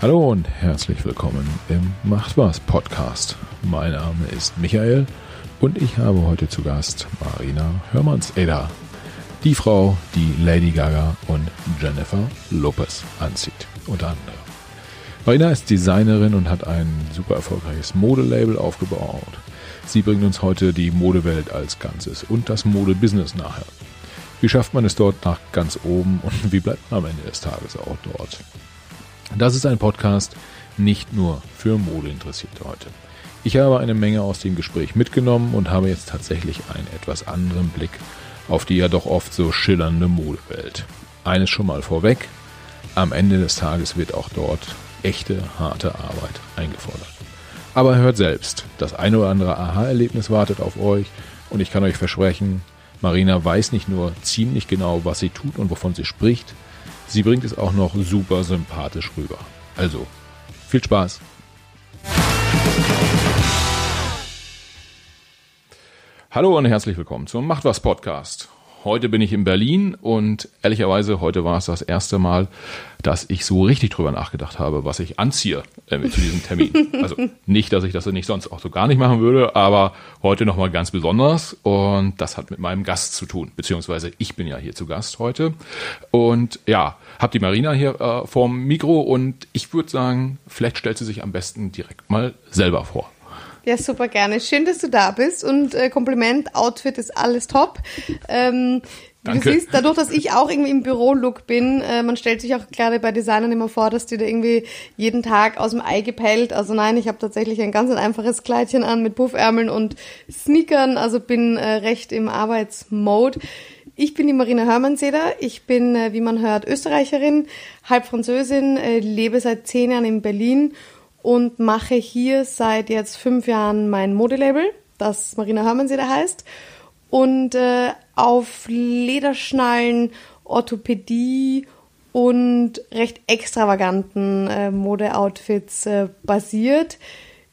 Hallo und herzlich willkommen im Macht was Podcast. Mein Name ist Michael und ich habe heute zu Gast Marina Hörmanns-Eder, die Frau, die Lady Gaga und Jennifer Lopez anzieht, unter anderem. Marina ist Designerin und hat ein super erfolgreiches Modelabel aufgebaut. Sie bringt uns heute die Modewelt als Ganzes und das Modebusiness nachher. Wie schafft man es dort nach ganz oben und wie bleibt man am Ende des Tages auch dort? Das ist ein Podcast nicht nur für Modeinteressierte heute. Ich habe eine Menge aus dem Gespräch mitgenommen und habe jetzt tatsächlich einen etwas anderen Blick auf die ja doch oft so schillernde Modewelt. Eines schon mal vorweg, am Ende des Tages wird auch dort echte, harte Arbeit eingefordert. Aber hört selbst, das eine oder andere Aha-Erlebnis wartet auf euch und ich kann euch versprechen, Marina weiß nicht nur ziemlich genau, was sie tut und wovon sie spricht, sie bringt es auch noch super sympathisch rüber. Also, viel Spaß! Hallo und herzlich willkommen zum Macht was Podcast. Heute bin ich in Berlin und ehrlicherweise heute war es das erste Mal, dass ich so richtig drüber nachgedacht habe, was ich anziehe äh, zu diesem Termin. Also nicht, dass ich das nicht sonst auch so gar nicht machen würde, aber heute nochmal ganz besonders und das hat mit meinem Gast zu tun, beziehungsweise ich bin ja hier zu Gast heute und ja, hab die Marina hier äh, vorm Mikro und ich würde sagen, vielleicht stellt sie sich am besten direkt mal selber vor. Ja, super gerne. Schön, dass du da bist und äh, Kompliment, Outfit ist alles top. Ähm, Danke. Du siehst, dadurch, dass ich auch irgendwie im Büro-Look bin, äh, man stellt sich auch gerade bei Designern immer vor, dass die da irgendwie jeden Tag aus dem Ei gepellt. Also nein, ich habe tatsächlich ein ganz einfaches Kleidchen an mit Puffärmeln und Sneakern, also bin äh, recht im Arbeitsmode. Ich bin die Marina Hörmannseder. Ich bin, äh, wie man hört, Österreicherin, halb Französin, äh, lebe seit zehn Jahren in Berlin und mache hier seit jetzt fünf Jahren mein Modelabel, das Marina Hörmannseder heißt. Und äh, auf Lederschnallen, Orthopädie und recht extravaganten äh, Modeoutfits äh, basiert.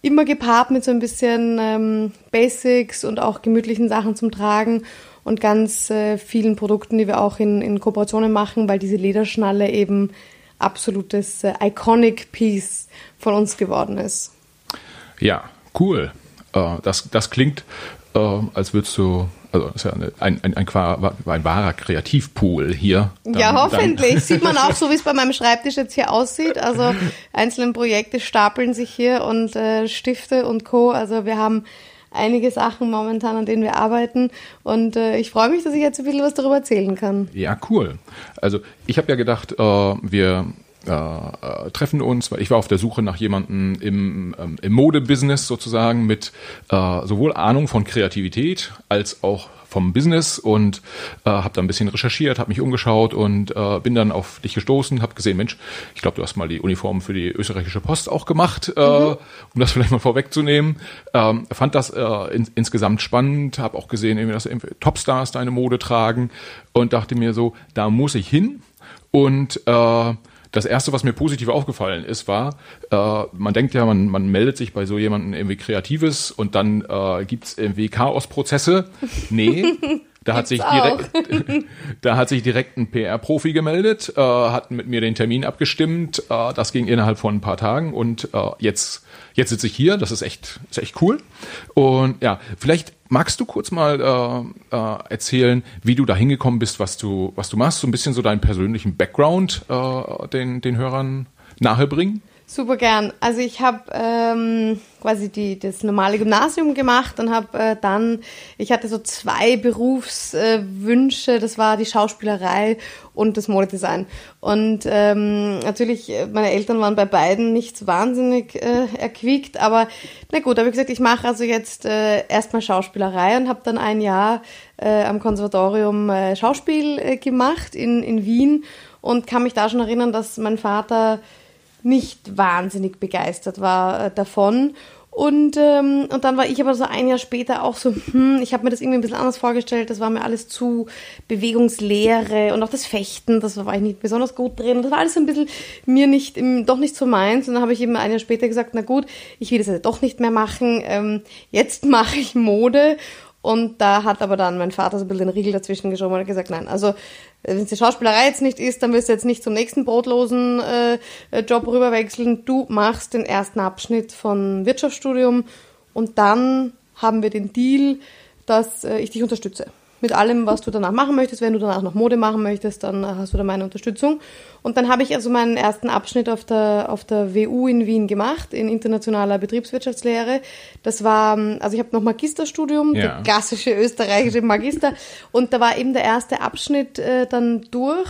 Immer gepaart mit so ein bisschen ähm, Basics und auch gemütlichen Sachen zum Tragen und ganz äh, vielen Produkten, die wir auch in, in Kooperationen machen, weil diese Lederschnalle eben absolutes äh, Iconic Piece von uns geworden ist. Ja, cool. Äh, das, das klingt, äh, als würdest du, also ist ja eine, ein, ein, ein, ein, wahrer Kreativpool hier. Dann, ja, hoffentlich. Sieht man auch so, wie es bei meinem Schreibtisch jetzt hier aussieht. Also einzelne Projekte stapeln sich hier und äh, Stifte und Co. Also wir haben einige Sachen momentan, an denen wir arbeiten. Und äh, ich freue mich, dass ich jetzt ein bisschen was darüber erzählen kann. Ja, cool. Also ich habe ja gedacht, äh, wir äh, treffen uns, weil ich war auf der Suche nach jemandem im, ähm, im Modebusiness sozusagen mit äh, sowohl Ahnung von Kreativität als auch vom Business und äh, habe da ein bisschen recherchiert, habe mich umgeschaut und äh, bin dann auf dich gestoßen, habe gesehen, Mensch, ich glaube, du hast mal die Uniform für die österreichische Post auch gemacht, äh, mhm. um das vielleicht mal vorwegzunehmen. Ähm, fand das äh, in, insgesamt spannend, habe auch gesehen, dass Topstars deine Mode tragen und dachte mir so, da muss ich hin und das erste, was mir positiv aufgefallen ist, war, äh, man denkt ja, man, man meldet sich bei so jemandem irgendwie Kreatives und dann äh, gibt's irgendwie Chaosprozesse. Nee. Da hat, sich direkt, da hat sich direkt ein PR-Profi gemeldet, äh, hat mit mir den Termin abgestimmt. Äh, das ging innerhalb von ein paar Tagen und äh, jetzt, jetzt sitze ich hier. Das ist echt, ist echt cool. Und ja, vielleicht magst du kurz mal äh, äh, erzählen, wie du da hingekommen bist, was du, was du machst, so ein bisschen so deinen persönlichen Background äh, den, den Hörern nahebringen? Super gern. Also ich habe ähm, quasi die, das normale Gymnasium gemacht und habe äh, dann, ich hatte so zwei Berufswünsche, äh, das war die Schauspielerei und das Modedesign. Und ähm, natürlich, meine Eltern waren bei beiden nicht so wahnsinnig äh, erquickt, aber na gut, habe ich gesagt, ich mache also jetzt äh, erstmal Schauspielerei und habe dann ein Jahr äh, am Konservatorium äh, Schauspiel äh, gemacht in, in Wien und kann mich da schon erinnern, dass mein Vater nicht wahnsinnig begeistert war äh, davon. Und, ähm, und dann war ich aber so ein Jahr später auch so, hm, ich habe mir das irgendwie ein bisschen anders vorgestellt. Das war mir alles zu Bewegungslehre und auch das Fechten, das war ich nicht besonders gut drin. Das war alles so ein bisschen mir nicht, doch nicht so meins. Und dann habe ich eben ein Jahr später gesagt, na gut, ich will das ja doch nicht mehr machen. Ähm, jetzt mache ich Mode Und da hat aber dann mein Vater so ein bisschen den Riegel dazwischen geschoben und hat gesagt, nein, also wenn es die Schauspielerei jetzt nicht ist, dann wirst du jetzt nicht zum nächsten brotlosen äh, Job rüberwechseln. Du machst den ersten Abschnitt von Wirtschaftsstudium und dann haben wir den Deal, dass äh, ich dich unterstütze mit allem, was du danach machen möchtest. Wenn du danach noch Mode machen möchtest, dann hast du da meine Unterstützung. Und dann habe ich also meinen ersten Abschnitt auf der, auf der WU in Wien gemacht, in internationaler Betriebswirtschaftslehre. Das war, also ich habe noch Magisterstudium, ja. der klassische österreichische Magister. Und da war eben der erste Abschnitt äh, dann durch.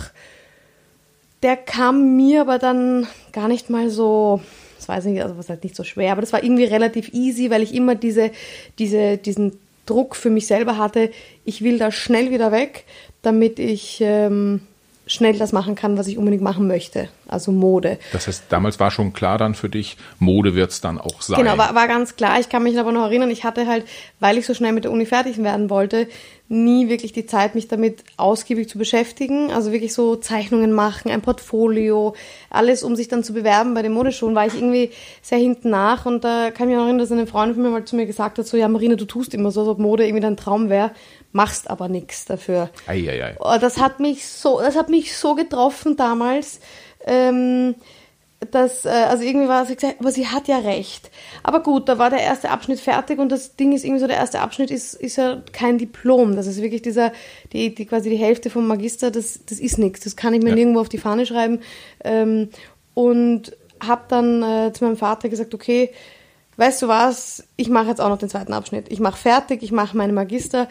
Der kam mir aber dann gar nicht mal so, das weiß ich nicht, also was halt nicht so schwer, aber das war irgendwie relativ easy, weil ich immer diese, diese, diesen Druck für mich selber hatte, ich will da schnell wieder weg, damit ich ähm, schnell das machen kann, was ich unbedingt machen möchte, also Mode. Das heißt, damals war schon klar dann für dich, Mode wird es dann auch sein. Genau, war, war ganz klar. Ich kann mich aber noch erinnern, ich hatte halt, weil ich so schnell mit der Uni fertig werden wollte, nie wirklich die Zeit, mich damit ausgiebig zu beschäftigen. Also wirklich so Zeichnungen machen, ein Portfolio, alles, um sich dann zu bewerben bei den Modeschulen, war ich irgendwie sehr hinten nach. Und da kann ich mich noch erinnern, dass eine Freundin von mir mal zu mir gesagt hat, so, ja Marina, du tust immer so, als ob Mode irgendwie dein Traum wäre machst aber nichts dafür. Ei, ei, ei. Oh, das hat mich so, das hat mich so getroffen damals. Ähm, dass, äh, also irgendwie war sie gesagt, aber sie hat ja recht. Aber gut, da war der erste Abschnitt fertig und das Ding ist irgendwie so, der erste Abschnitt ist, ist ja kein Diplom. Das ist wirklich dieser, die, die quasi die Hälfte vom Magister, das, das ist nichts. Das kann ich mir ja. nirgendwo auf die Fahne schreiben. Ähm, und habe dann äh, zu meinem Vater gesagt, okay, weißt du was, ich mache jetzt auch noch den zweiten Abschnitt. Ich mache fertig, ich mache meine Magister.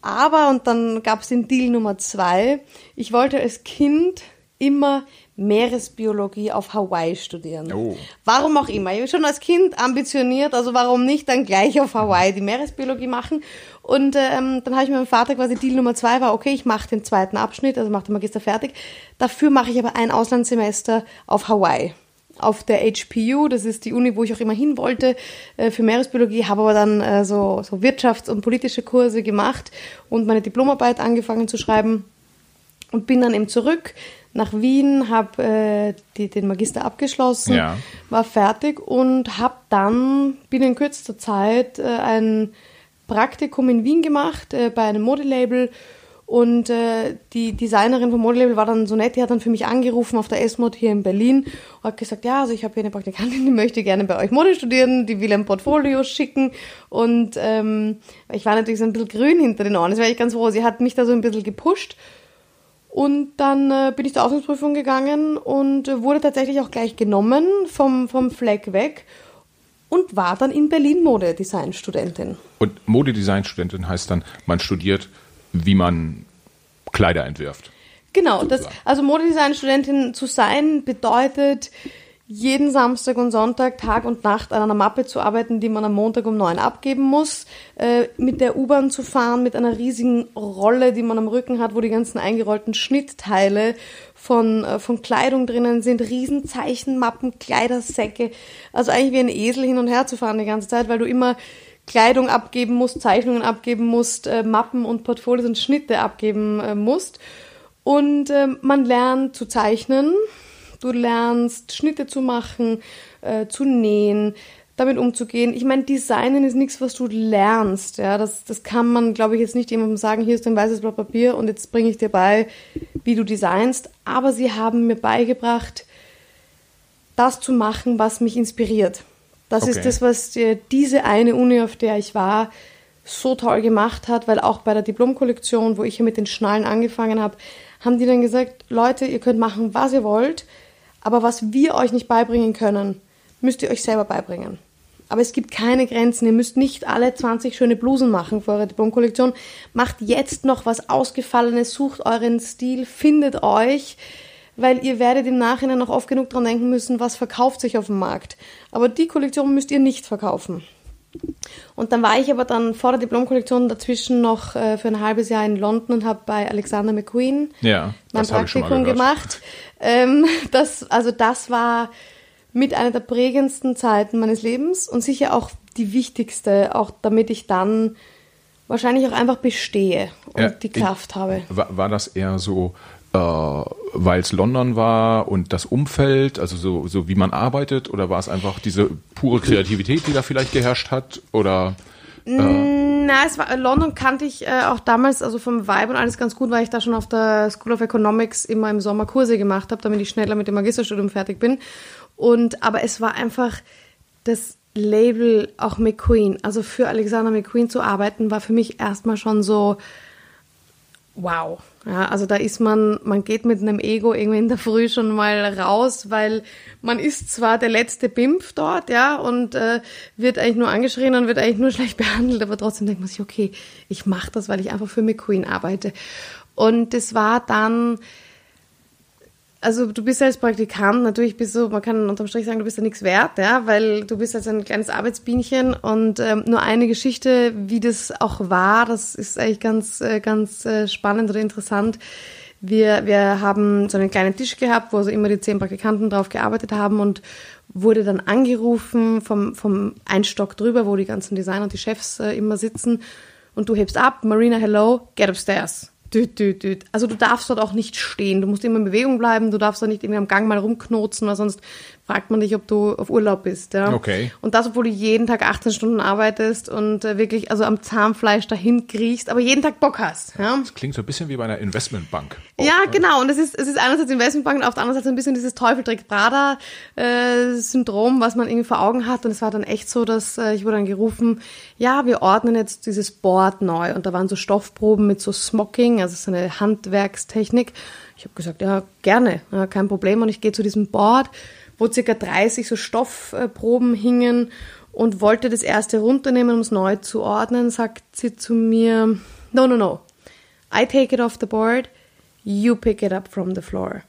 Aber, und dann gab es den Deal Nummer zwei, ich wollte als Kind immer Meeresbiologie auf Hawaii studieren. Oh. Warum auch immer. Ich bin schon als Kind ambitioniert, also warum nicht dann gleich auf Hawaii die Meeresbiologie machen? Und ähm, dann habe ich mit meinem Vater quasi Deal Nummer zwei war, okay, ich mache den zweiten Abschnitt, also mache den Magister fertig. Dafür mache ich aber ein Auslandssemester auf Hawaii auf der HPU, das ist die Uni, wo ich auch immer hin wollte, äh, für Meeresbiologie, habe aber dann äh, so, so Wirtschafts- und politische Kurse gemacht und meine Diplomarbeit angefangen zu schreiben und bin dann eben zurück nach Wien, habe äh, den Magister abgeschlossen, ja. war fertig und habe dann binnen kürzester Zeit äh, ein Praktikum in Wien gemacht äh, bei einem Modelabel und äh, die Designerin vom Modelabel war dann so nett, die hat dann für mich angerufen auf der S-Mod hier in Berlin und hat gesagt, ja, also ich habe hier eine Praktikantin, die möchte gerne bei euch Mode studieren, die will ein Portfolio schicken. Und ähm, ich war natürlich so ein bisschen grün hinter den Ohren, das war ich ganz froh. Sie hat mich da so ein bisschen gepusht. Und dann äh, bin ich zur Auslandsprüfung gegangen und äh, wurde tatsächlich auch gleich genommen vom, vom Fleck weg und war dann in Berlin Modedesign-Studentin. Und Modedesign-Studentin heißt dann, man studiert wie man Kleider entwirft. Genau, das, also Modedesign-Studentin zu sein bedeutet, jeden Samstag und Sonntag Tag und Nacht an einer Mappe zu arbeiten, die man am Montag um neun abgeben muss, äh, mit der U-Bahn zu fahren, mit einer riesigen Rolle, die man am Rücken hat, wo die ganzen eingerollten Schnittteile von, äh, von Kleidung drinnen sind, Riesenzeichenmappen, Kleidersäcke, also eigentlich wie ein Esel hin und her zu fahren die ganze Zeit, weil du immer Kleidung abgeben musst, Zeichnungen abgeben musst, äh, Mappen und Portfolios und Schnitte abgeben äh, musst. Und äh, man lernt zu zeichnen, du lernst Schnitte zu machen, äh, zu nähen, damit umzugehen. Ich meine, Designen ist nichts, was du lernst. Ja, das, das kann man, glaube ich, jetzt nicht jemandem sagen, hier ist ein weißes Blatt Papier und jetzt bringe ich dir bei, wie du designst. Aber sie haben mir beigebracht, das zu machen, was mich inspiriert. Das okay. ist das, was die, diese eine Uni, auf der ich war, so toll gemacht hat, weil auch bei der Diplomkollektion, wo ich ja mit den Schnallen angefangen habe, haben die dann gesagt, Leute, ihr könnt machen, was ihr wollt, aber was wir euch nicht beibringen können, müsst ihr euch selber beibringen. Aber es gibt keine Grenzen. Ihr müsst nicht alle 20 schöne Blusen machen für eure Diplomkollektion. Macht jetzt noch was Ausgefallenes, sucht euren Stil, findet euch weil ihr werdet im Nachhinein noch oft genug dran denken müssen, was verkauft sich auf dem Markt. Aber die Kollektion müsst ihr nicht verkaufen. Und dann war ich aber dann vor der Diplomkollektion dazwischen noch äh, für ein halbes Jahr in London und habe bei Alexander McQueen ja, mein Praktikum gemacht. Ähm, das, also das war mit einer der prägendsten Zeiten meines Lebens und sicher auch die wichtigste, auch damit ich dann wahrscheinlich auch einfach bestehe und ja, die Kraft ich, habe. War, war das eher so äh, weil es London war und das Umfeld, also so, so wie man arbeitet, oder war es einfach diese pure Kreativität, die da vielleicht geherrscht hat? Oder? Na, es war London kannte ich äh, auch damals, also vom Vibe und alles ganz gut, weil ich da schon auf der School of Economics immer im Sommer Kurse gemacht habe, damit ich schneller mit dem Magisterstudium fertig bin. Und aber es war einfach das Label auch McQueen, also für Alexander McQueen zu arbeiten, war für mich erstmal schon so wow. Ja, also da ist man, man geht mit einem Ego irgendwie in der Früh schon mal raus, weil man ist zwar der letzte Bimpf dort, ja, und äh, wird eigentlich nur angeschrien und wird eigentlich nur schlecht behandelt, aber trotzdem denkt man sich, okay, ich mache das, weil ich einfach für McQueen arbeite. Und das war dann also du bist als Praktikant, natürlich bist du, man kann unterm Strich sagen, du bist ja nichts wert, ja, weil du bist als ein kleines Arbeitsbienchen und ähm, nur eine Geschichte, wie das auch war, das ist eigentlich ganz, äh, ganz äh, spannend oder interessant. Wir, wir haben so einen kleinen Tisch gehabt, wo also immer die zehn Praktikanten drauf gearbeitet haben und wurde dann angerufen vom, vom Einstock drüber, wo die ganzen Designer und die Chefs äh, immer sitzen und du hebst ab, Marina, hello, get upstairs. Düt, düt, düt. Also du darfst dort auch nicht stehen. Du musst immer in Bewegung bleiben. Du darfst dort nicht irgendwie am Gang mal rumknotzen, weil sonst fragt man dich, ob du auf Urlaub bist. Ja? Okay. Und das, obwohl du jeden Tag 18 Stunden arbeitest und äh, wirklich also am Zahnfleisch dahin kriechst, aber jeden Tag Bock hast. Ja? Das klingt so ein bisschen wie bei einer Investmentbank. Oh, ja, genau. Und es ist, es ist einerseits Investmentbank und auf der anderen Seite ein bisschen dieses Teufeltrick-Prada-Syndrom, äh, was man irgendwie vor Augen hat. Und es war dann echt so, dass äh, ich wurde dann gerufen, ja, wir ordnen jetzt dieses Board neu. Und da waren so Stoffproben mit so Smocking, also so eine Handwerkstechnik. Ich habe gesagt, ja, gerne, ja, kein Problem. Und ich gehe zu diesem Board wo circa 30 so Stoffproben hingen und wollte das erste runternehmen, um es neu zu ordnen, sagt sie zu mir, no, no, no, I take it off the board, you pick it up from the floor.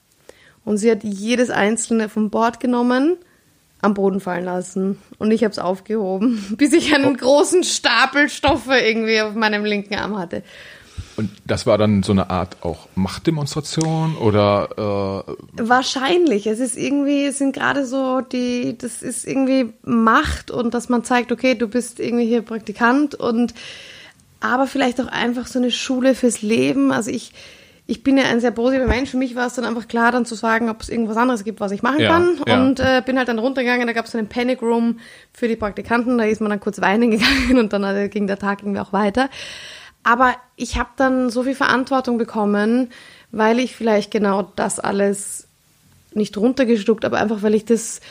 Und sie hat jedes einzelne vom Board genommen, am Boden fallen lassen und ich habe es aufgehoben, bis ich einen großen Stapel Stoffe irgendwie auf meinem linken Arm hatte. Und das war dann so eine Art auch Machtdemonstration oder? Äh Wahrscheinlich. Es ist irgendwie, es sind gerade so die, das ist irgendwie Macht und dass man zeigt, okay, du bist irgendwie hier Praktikant und aber vielleicht auch einfach so eine Schule fürs Leben. Also ich, ich bin ja ein sehr positiver Mensch. Für mich war es dann einfach klar, dann zu sagen, ob es irgendwas anderes gibt, was ich machen ja, kann. Ja. Und äh, bin halt dann runtergegangen. Da gab es einen Panic Room für die Praktikanten. Da ist man dann kurz weinen gegangen und dann äh, ging der Tag irgendwie auch weiter. Aber ich habe dann so viel Verantwortung bekommen, weil ich vielleicht genau das alles nicht runtergestuckt, aber einfach weil ich das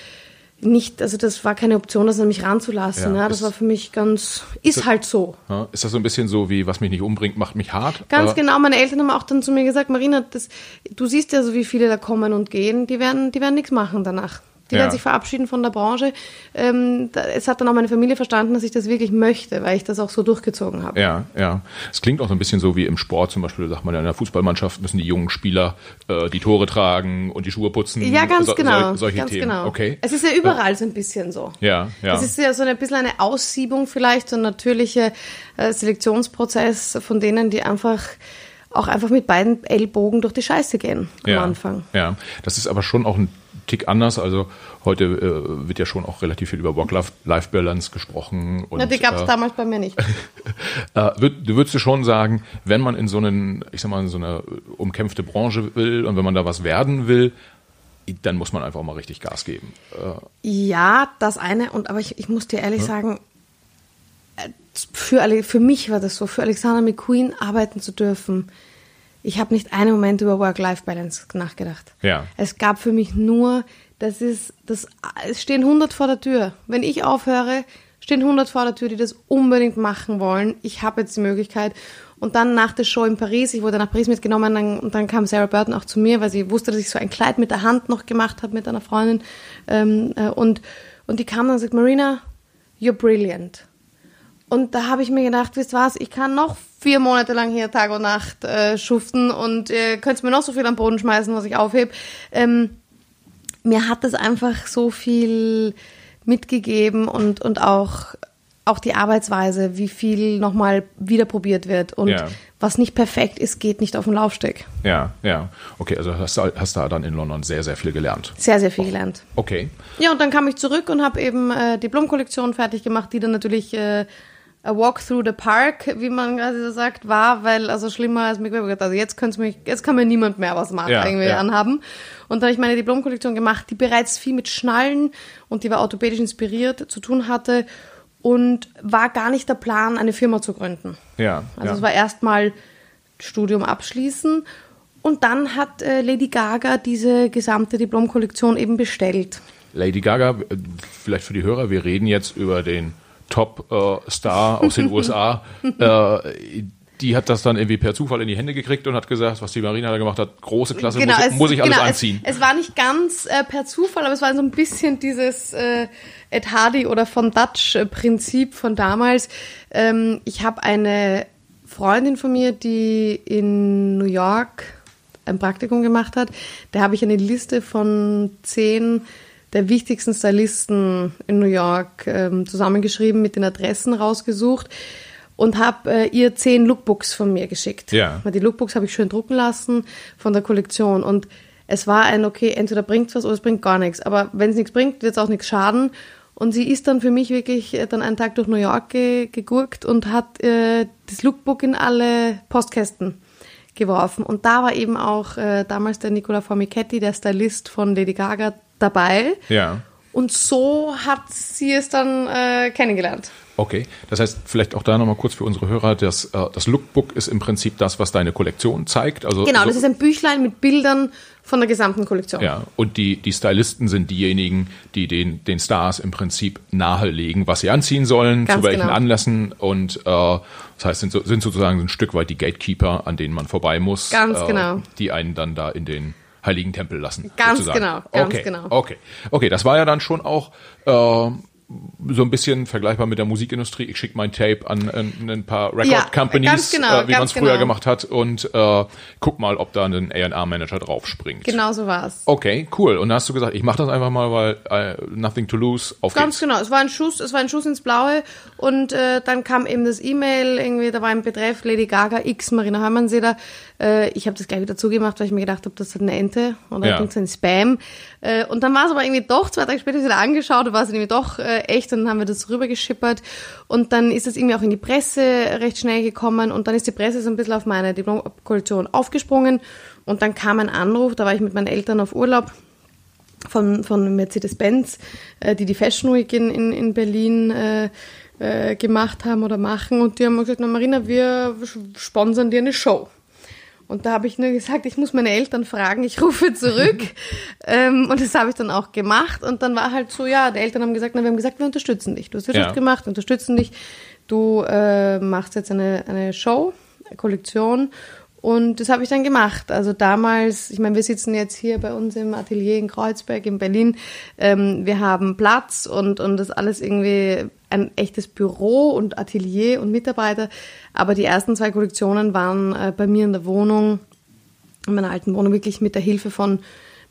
nicht, also das war keine Option, das an mich ranzulassen. Ja, ja. Das war für mich ganz, ist, ist halt so. Ja, ist das so ein bisschen so wie, was mich nicht umbringt, macht mich hart? Ganz genau. Meine Eltern haben auch dann zu mir gesagt, Marina, das, du siehst ja so, wie viele da kommen und gehen, die werden, die werden nichts machen danach. Die ja. werden sich verabschieden von der Branche. Ähm, da, es hat dann auch meine Familie verstanden, dass ich das wirklich möchte, weil ich das auch so durchgezogen habe. Ja, ja. Es klingt auch so ein bisschen so wie im Sport zum Beispiel, sagt man ja in der Fußballmannschaft müssen die jungen Spieler äh, die Tore tragen und die Schuhe putzen. Ja, ganz so, genau. solche ganz Themen. Genau. Okay. Es ist ja überall so ein bisschen so. Ja, ja. Es ist ja so ein bisschen eine Aussiebung vielleicht, so ein natürlicher äh, Selektionsprozess von denen, die einfach auch einfach mit beiden Ellbogen durch die Scheiße gehen am ja, Anfang. Ja, das ist aber schon auch ein Tick anders. Also heute äh, wird ja schon auch relativ viel über Work-Life-Balance gesprochen. Und, Na, die gab es äh, damals bei mir nicht. äh, würd, du würdest du schon sagen, wenn man in so einen, ich sag mal, in so eine umkämpfte Branche will und wenn man da was werden will, dann muss man einfach mal richtig Gas geben. Äh, ja, das eine. Und aber ich, ich muss dir ehrlich ja? sagen, äh, für, für mich war das so, für Alexander McQueen arbeiten zu dürfen ich habe nicht einen Moment über Work-Life-Balance nachgedacht. Ja. Es gab für mich nur, das ist, das, es stehen 100 vor der Tür. Wenn ich aufhöre, stehen 100 vor der Tür, die das unbedingt machen wollen. Ich habe jetzt die Möglichkeit. Und dann nach der Show in Paris, ich wurde nach Paris mitgenommen dann, und dann kam Sarah Burton auch zu mir, weil sie wusste, dass ich so ein Kleid mit der Hand noch gemacht habe mit einer Freundin. Ähm, äh, und, und die kam dann und sagt, Marina, you're brilliant. Und da habe ich mir gedacht, wisst was, ich kann noch vier Monate lang hier Tag und Nacht äh, schuften und äh, könnt mir noch so viel am Boden schmeißen, was ich aufhebe. Ähm, mir hat das einfach so viel mitgegeben und, und auch, auch die Arbeitsweise, wie viel nochmal wieder probiert wird. Und ja. was nicht perfekt ist, geht nicht auf den Laufsteg. Ja, ja. Okay, also hast du hast da dann in London sehr, sehr viel gelernt. Sehr, sehr viel oh. gelernt. Okay. Ja, und dann kam ich zurück und habe eben äh, Diplomkollektion fertig gemacht, die dann natürlich äh, a walk through the park, wie man gerade so sagt, war, weil also schlimmer als mich also jetzt könnte mich jetzt kann mir niemand mehr was machen, ja, irgendwie ja. anhaben. Und dann habe ich meine Diplomkollektion gemacht, die bereits viel mit Schnallen und die war orthopädisch inspiriert zu tun hatte und war gar nicht der Plan, eine Firma zu gründen. Ja. Also ja. es war erstmal Studium abschließen und dann hat äh, Lady Gaga diese gesamte Diplomkollektion eben bestellt. Lady Gaga, äh, vielleicht für die Hörer, wir reden jetzt über den Top-Star aus den USA. Äh, die hat das dann irgendwie per Zufall in die Hände gekriegt und hat gesagt, was die Marina da gemacht hat, große Klasse, muss, es, muss ich alles genau, anziehen. Es, es war nicht ganz äh, per Zufall, aber es war so ein bisschen dieses äh, Ed Hardy oder von Dutch äh, Prinzip von damals. Ähm, ich habe eine Freundin von mir, die in New York ein Praktikum gemacht hat. Da habe ich eine Liste von zehn der wichtigsten Stylisten in New York ähm, zusammengeschrieben, mit den Adressen rausgesucht und habe äh, ihr zehn Lookbooks von mir geschickt. Ja. Die Lookbooks habe ich schön drucken lassen von der Kollektion und es war ein, okay, entweder bringt was oder es bringt gar nichts. Aber wenn es nichts bringt, wird es auch nichts schaden. Und sie ist dann für mich wirklich äh, dann einen Tag durch New York ge gegurkt und hat äh, das Lookbook in alle Postkästen geworfen. Und da war eben auch äh, damals der Nicola Formichetti, der Stylist von Lady Gaga, dabei. Ja. Und so hat sie es dann äh, kennengelernt. Okay, das heißt vielleicht auch da nochmal kurz für unsere Hörer, das, äh, das Lookbook ist im Prinzip das, was deine Kollektion zeigt. Also Genau, so, das ist ein Büchlein mit Bildern von der gesamten Kollektion. ja, und die, die Stylisten sind diejenigen, die den, den Stars im Prinzip nahelegen, was sie anziehen sollen, Ganz zu welchen genau. Anlässen und äh, das heißt, sind, so, sind sozusagen ein Stück weit die Gatekeeper, an denen man vorbei muss, Ganz äh, genau. die einen dann da in den heiligen Tempel lassen. Ganz sozusagen. genau, ganz okay, genau. Okay, okay, das war ja dann schon auch äh, so ein bisschen vergleichbar mit der Musikindustrie. Ich schicke mein Tape an, an ein paar Record Companies, genau, äh, wie man es früher genau. gemacht hat und äh, guck mal, ob da ein A&R-Manager draufspringt. Genau so war es. Okay, cool. Und da hast du gesagt, ich mache das einfach mal, weil äh, nothing to lose, auf Ganz geht's. genau, es war ein Schuss, es war ein Schuss ins Blaue und äh, dann kam eben das E-Mail, irgendwie, da war im Betreff Lady Gaga X Marina Hermannseder. Äh, ich habe das gleich wieder zugemacht, weil ich mir gedacht habe, das hat eine Ente oder Ja. ein Spam. Äh, und dann war es aber irgendwie doch, zwei Tage später wieder angeschaut, war es irgendwie doch äh, echt und dann haben wir das rübergeschippert und dann ist es irgendwie auch in die Presse recht schnell gekommen und dann ist die Presse so ein bisschen auf meine Diplomkollektion aufgesprungen und dann kam ein Anruf, da war ich mit meinen Eltern auf Urlaub von, von Mercedes-Benz, äh, die die Fashion Week in, in, in Berlin äh, äh, gemacht haben oder machen. Und die haben gesagt, na Marina, wir sponsern dir eine Show. Und da habe ich nur gesagt, ich muss meine Eltern fragen, ich rufe zurück. ähm, und das habe ich dann auch gemacht. Und dann war halt so, ja, die Eltern haben gesagt, na, wir haben gesagt, wir unterstützen dich. Du hast Wirtschaft Ja. gemacht, wir unterstützen dich. Du äh, machst jetzt eine, eine Show, eine Kollektion. Und das habe ich dann gemacht. Also damals, ich meine, wir sitzen jetzt hier bei uns im Atelier in Kreuzberg in Berlin. Ähm, wir haben Platz und, und das alles irgendwie ein echtes Büro und Atelier und Mitarbeiter. Aber die ersten zwei Kollektionen waren äh, bei mir in der Wohnung, in meiner alten Wohnung, wirklich mit der Hilfe von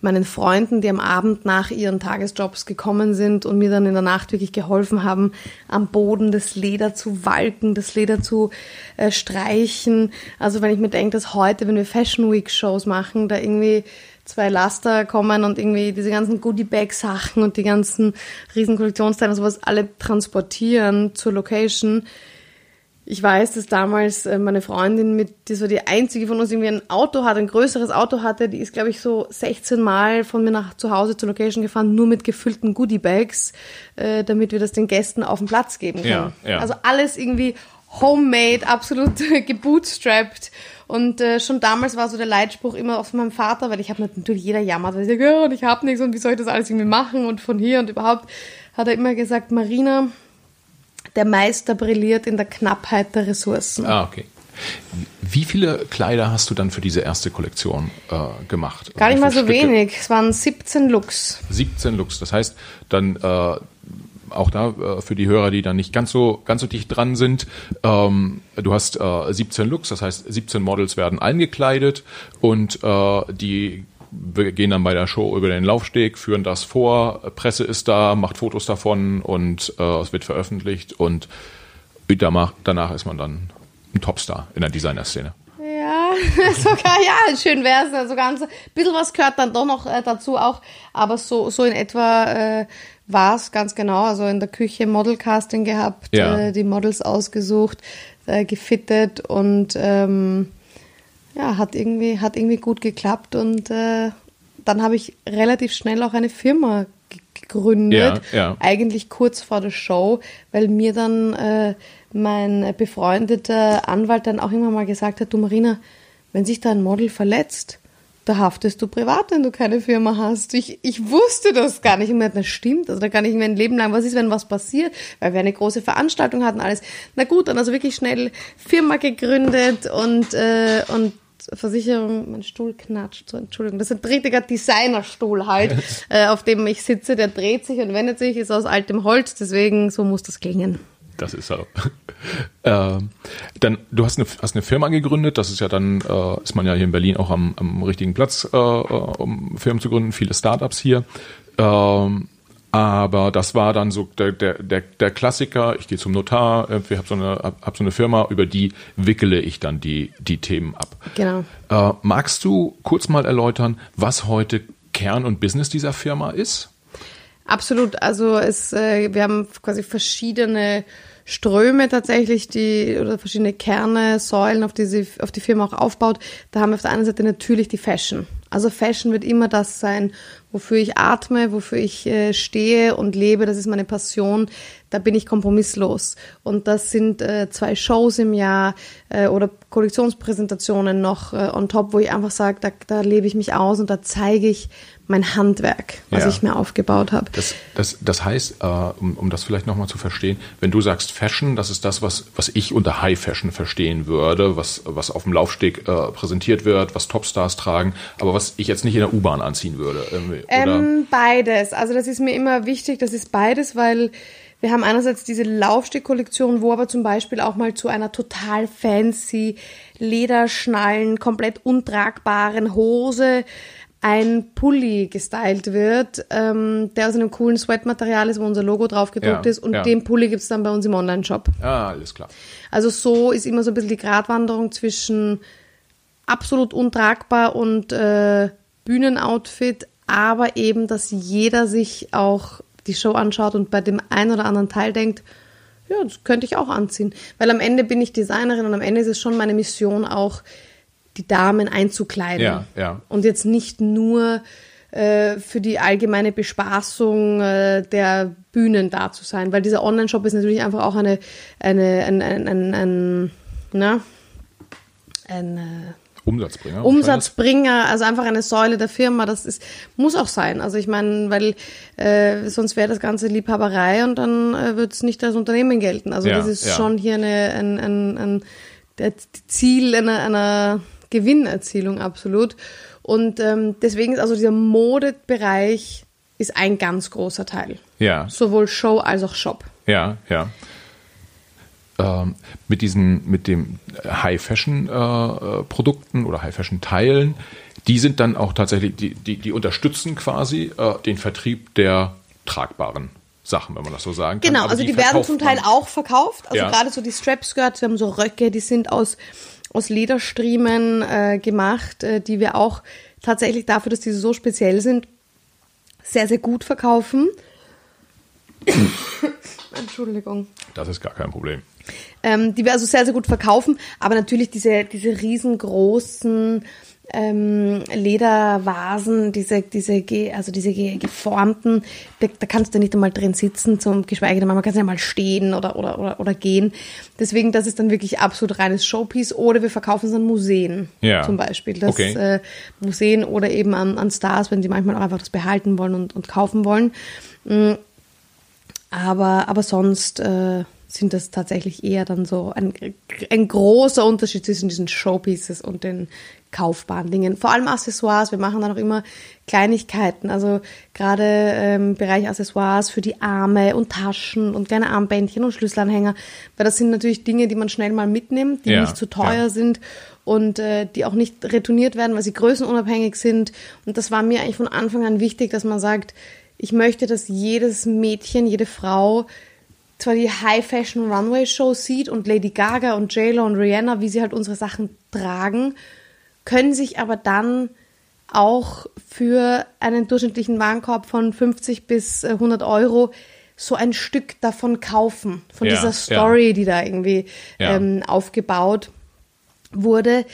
meinen Freunden, die am Abend nach ihren Tagesjobs gekommen sind und mir dann in der Nacht wirklich geholfen haben, am Boden das Leder zu walken, das Leder zu äh, streichen. Also wenn ich mir denke, dass heute, wenn wir Fashion Week Shows machen, da irgendwie zwei Laster kommen und irgendwie diese ganzen Goodie Bag Sachen und die ganzen riesen Kollektionsteile und sowas alle transportieren zur Location. Ich weiß, dass damals äh, meine Freundin mit, das war die einzige von uns, irgendwie ein Auto hatte, ein größeres Auto hatte, die ist, glaube ich, so 16 Mal von mir nach zu Hause zur Location gefahren, nur mit gefüllten Goodiebags, äh, damit wir das den Gästen auf den Platz geben können. Ja, ja. Also alles irgendwie homemade, absolut gebootstrapped. Und äh, schon damals war so der Leitspruch immer auf meinem Vater, weil ich habe natürlich jeder jammert, weil ich sage, ja, und ich habe nichts und wie soll ich das alles irgendwie machen und von hier und überhaupt, hat er immer gesagt, Marina, der Meister brilliert in der Knappheit der Ressourcen. Ah, okay. Wie viele Kleider hast du dann für diese erste Kollektion äh, gemacht? Gar nicht mal so Stücke? wenig. Es waren 17 Looks. 17 Looks. Das heißt, dann äh, auch da äh, für die Hörer, die dann nicht ganz so ganz so dicht dran sind, ähm, du hast äh, 17 Looks, das heißt 17 Models werden eingekleidet und äh, die wir gehen dann bei der Show über den Laufsteg, führen das vor, Presse ist da, macht Fotos davon und äh, es wird veröffentlicht und danach, danach ist man dann ein Topstar in der Designer-Szene. Ja, sogar, ja, schön wär's. Also ganz, ein bisschen was gehört dann doch noch äh, dazu auch, aber so, so in etwa äh, war's ganz genau. Also in der Küche Modelcasting gehabt, Ja. äh, die Models ausgesucht, äh, gefittet und ähm, ja, hat irgendwie, hat irgendwie gut geklappt und äh, dann habe ich relativ schnell auch eine Firma ge- gegründet, Ja, ja. eigentlich kurz vor der Show, weil mir dann äh, mein befreundeter Anwalt dann auch immer mal gesagt hat, du Marina, wenn sich da ein Model verletzt, da haftest du privat, wenn du keine Firma hast. Ich, ich wusste das gar nicht. Und mir hat, das stimmt. Also da kann ich mir ein Leben lang, was ist, wenn was passiert? Weil wir eine große Veranstaltung hatten, alles. Na gut, dann also wirklich schnell Firma gegründet und, äh, und Versicherung, mein Stuhl knatscht, so, Entschuldigung, das ist ein richtiger Designerstuhl halt, äh, auf dem ich sitze, der dreht sich und wendet sich, ist aus altem Holz, deswegen so muss das klingen. Das ist so. ähm, dann, du hast eine, hast eine Firma gegründet, das ist ja dann, äh, ist man ja hier in Berlin auch am, am richtigen Platz, äh, um Firmen zu gründen, viele Startups hier. Ähm, aber das war dann so der, der, der, der Klassiker, ich gehe zum Notar, ich habe so, eine, hab, hab so eine Firma, über die wickele ich dann die, die Themen ab. Genau. Äh, magst du kurz mal erläutern, was heute Kern und Business dieser Firma ist? Absolut. Also es, äh, wir haben quasi verschiedene Ströme tatsächlich, die oder verschiedene Kerne, Säulen, auf die sie, auf die Firma auch aufbaut. Da haben wir auf der einen Seite natürlich die Fashion. Also Fashion wird immer das sein, wofür ich atme, wofür ich äh, stehe und lebe. Das ist meine Passion. Da bin ich kompromisslos. Und das sind äh, zwei Shows im Jahr äh, oder Kollektionspräsentationen noch äh, on top, wo ich einfach sage, da, da lebe ich mich aus und da zeige ich mein Handwerk, was Ja. ich mir aufgebaut habe. Das, das, das heißt, äh, um, um das vielleicht nochmal zu verstehen, wenn du sagst Fashion, das ist das, was, was ich unter High Fashion verstehen würde, was, was auf dem Laufsteg äh, präsentiert wird, was Topstars tragen, aber was ich jetzt nicht in der U-Bahn anziehen würde. Ähm, beides. Also das ist mir immer wichtig, das ist beides, weil wir haben einerseits diese Laufsteg-Kollektion, wo aber zum Beispiel auch mal zu einer total fancy Lederschnallen, komplett untragbaren Hose ein Pulli gestylt wird, ähm, der aus einem coolen Sweatmaterial ist, wo unser Logo drauf gedruckt Ja, ist und ja. den Pulli gibt's dann bei uns im Online-Shop. ah, alles klar. Also so ist immer so ein bisschen die Gratwanderung zwischen absolut untragbar und äh, Bühnenoutfit, aber eben, dass jeder sich auch die Show anschaut und bei dem einen oder anderen Teil denkt, ja, das könnte ich auch anziehen. Weil am Ende bin ich Designerin und am Ende ist es schon meine Mission auch, die Damen einzukleiden. Ja, ja. Und jetzt nicht nur äh, für die allgemeine Bespaßung äh, der Bühnen da zu sein, weil dieser Online-Shop ist natürlich einfach auch eine, eine, ein, ein, ein, ein, na, ein äh, Umsatzbringer. Umsatzbringer, also einfach eine Säule der Firma, das ist, muss auch sein. Also ich meine, weil äh, sonst wäre das Ganze Liebhaberei und dann äh, wird es nicht als Unternehmen gelten. Also Ja, das ist ja. schon hier eine, ein, ein, ein der Ziel einer, einer Gewinnerzielung absolut. Und ähm, deswegen ist also dieser Modebereich ist ein ganz großer Teil. Ja, Sowohl Show als auch Shop. ja, ja. Ähm, mit diesen, mit dem High Fashion äh, Produkten oder High Fashion Teilen, die sind dann auch tatsächlich, die, die, die unterstützen quasi äh, den Vertrieb der tragbaren Sachen, wenn man das so sagen kann. Genau, Aber also die, werden verkauft zum Teil man- auch verkauft. Also Ja. gerade so die Strap-Skirts, wir haben so Röcke, die sind aus, aus Lederstriemen äh, gemacht, äh, die wir auch tatsächlich dafür, dass die so speziell sind, sehr, sehr gut verkaufen. Entschuldigung. Das ist gar kein Problem. Ähm, die wir also sehr, sehr gut verkaufen, aber natürlich diese, diese riesengroßen ähm, Ledervasen, diese, diese, also diese ge- geformten, da, da kannst du nicht einmal drin sitzen, zum, geschweige denn, man kann ja mal stehen oder, oder, oder, oder gehen. Deswegen, das ist dann wirklich absolut reines Showpiece oder wir verkaufen es an Museen Ja. zum Beispiel. Das, Okay. äh, Museen oder eben an, an Stars, wenn die manchmal auch einfach das behalten wollen und, und kaufen wollen. Mm, aber, aber sonst äh, sind das tatsächlich eher dann so ein, ein großer Unterschied zwischen diesen Showpieces und den kaufbaren Dingen. Vor allem Accessoires. Wir machen dann auch immer Kleinigkeiten. Also gerade ähm, im Bereich Accessoires für die Arme und Taschen und kleine Armbändchen und Schlüsselanhänger. Weil das sind natürlich Dinge, die man schnell mal mitnimmt, die Ja, nicht zu teuer ja. sind und äh, die auch nicht retourniert werden, weil sie größenunabhängig sind. Und das war mir eigentlich von Anfang an wichtig, dass man sagt, ich möchte, dass jedes Mädchen, jede Frau zwar die High Fashion Runway Show sieht und Lady Gaga und J-Lo und Rihanna, wie sie halt unsere Sachen tragen, können sich aber dann auch für einen durchschnittlichen Warenkorb von 50 bis äh, 100 Euro so ein Stück davon kaufen, von Ja, dieser ja. Story, die da irgendwie Ja. ähm, aufgebaut wurde,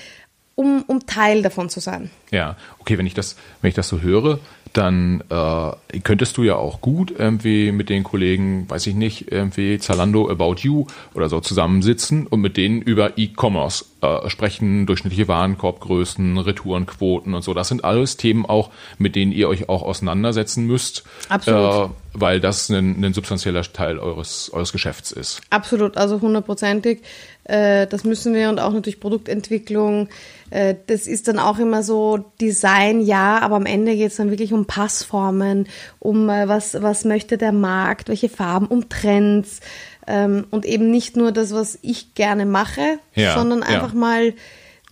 um, um Teil davon zu sein. Ja, okay, wenn ich das, wenn ich das so höre, dann äh, könntest du ja auch gut irgendwie mit den Kollegen, weiß ich nicht, irgendwie Zalando About You oder so zusammensitzen und mit denen über E-Commerce äh, sprechen, durchschnittliche Warenkorbgrößen, Retourenquoten und so. Das sind alles Themen auch, mit denen ihr euch auch auseinandersetzen müsst. Absolut. Äh, weil das ein, ein substanzieller Teil eures, eures Geschäfts ist. Absolut, also hundertprozentig. Äh, das müssen wir und auch natürlich Produktentwicklung. Äh, das ist dann auch immer so Design, ja, aber am Ende geht es dann wirklich um Passformen, um äh, was, was möchte der Markt, welche Farben, um Trends ähm, und eben nicht nur das, was ich gerne mache, Ja, sondern ja. einfach mal,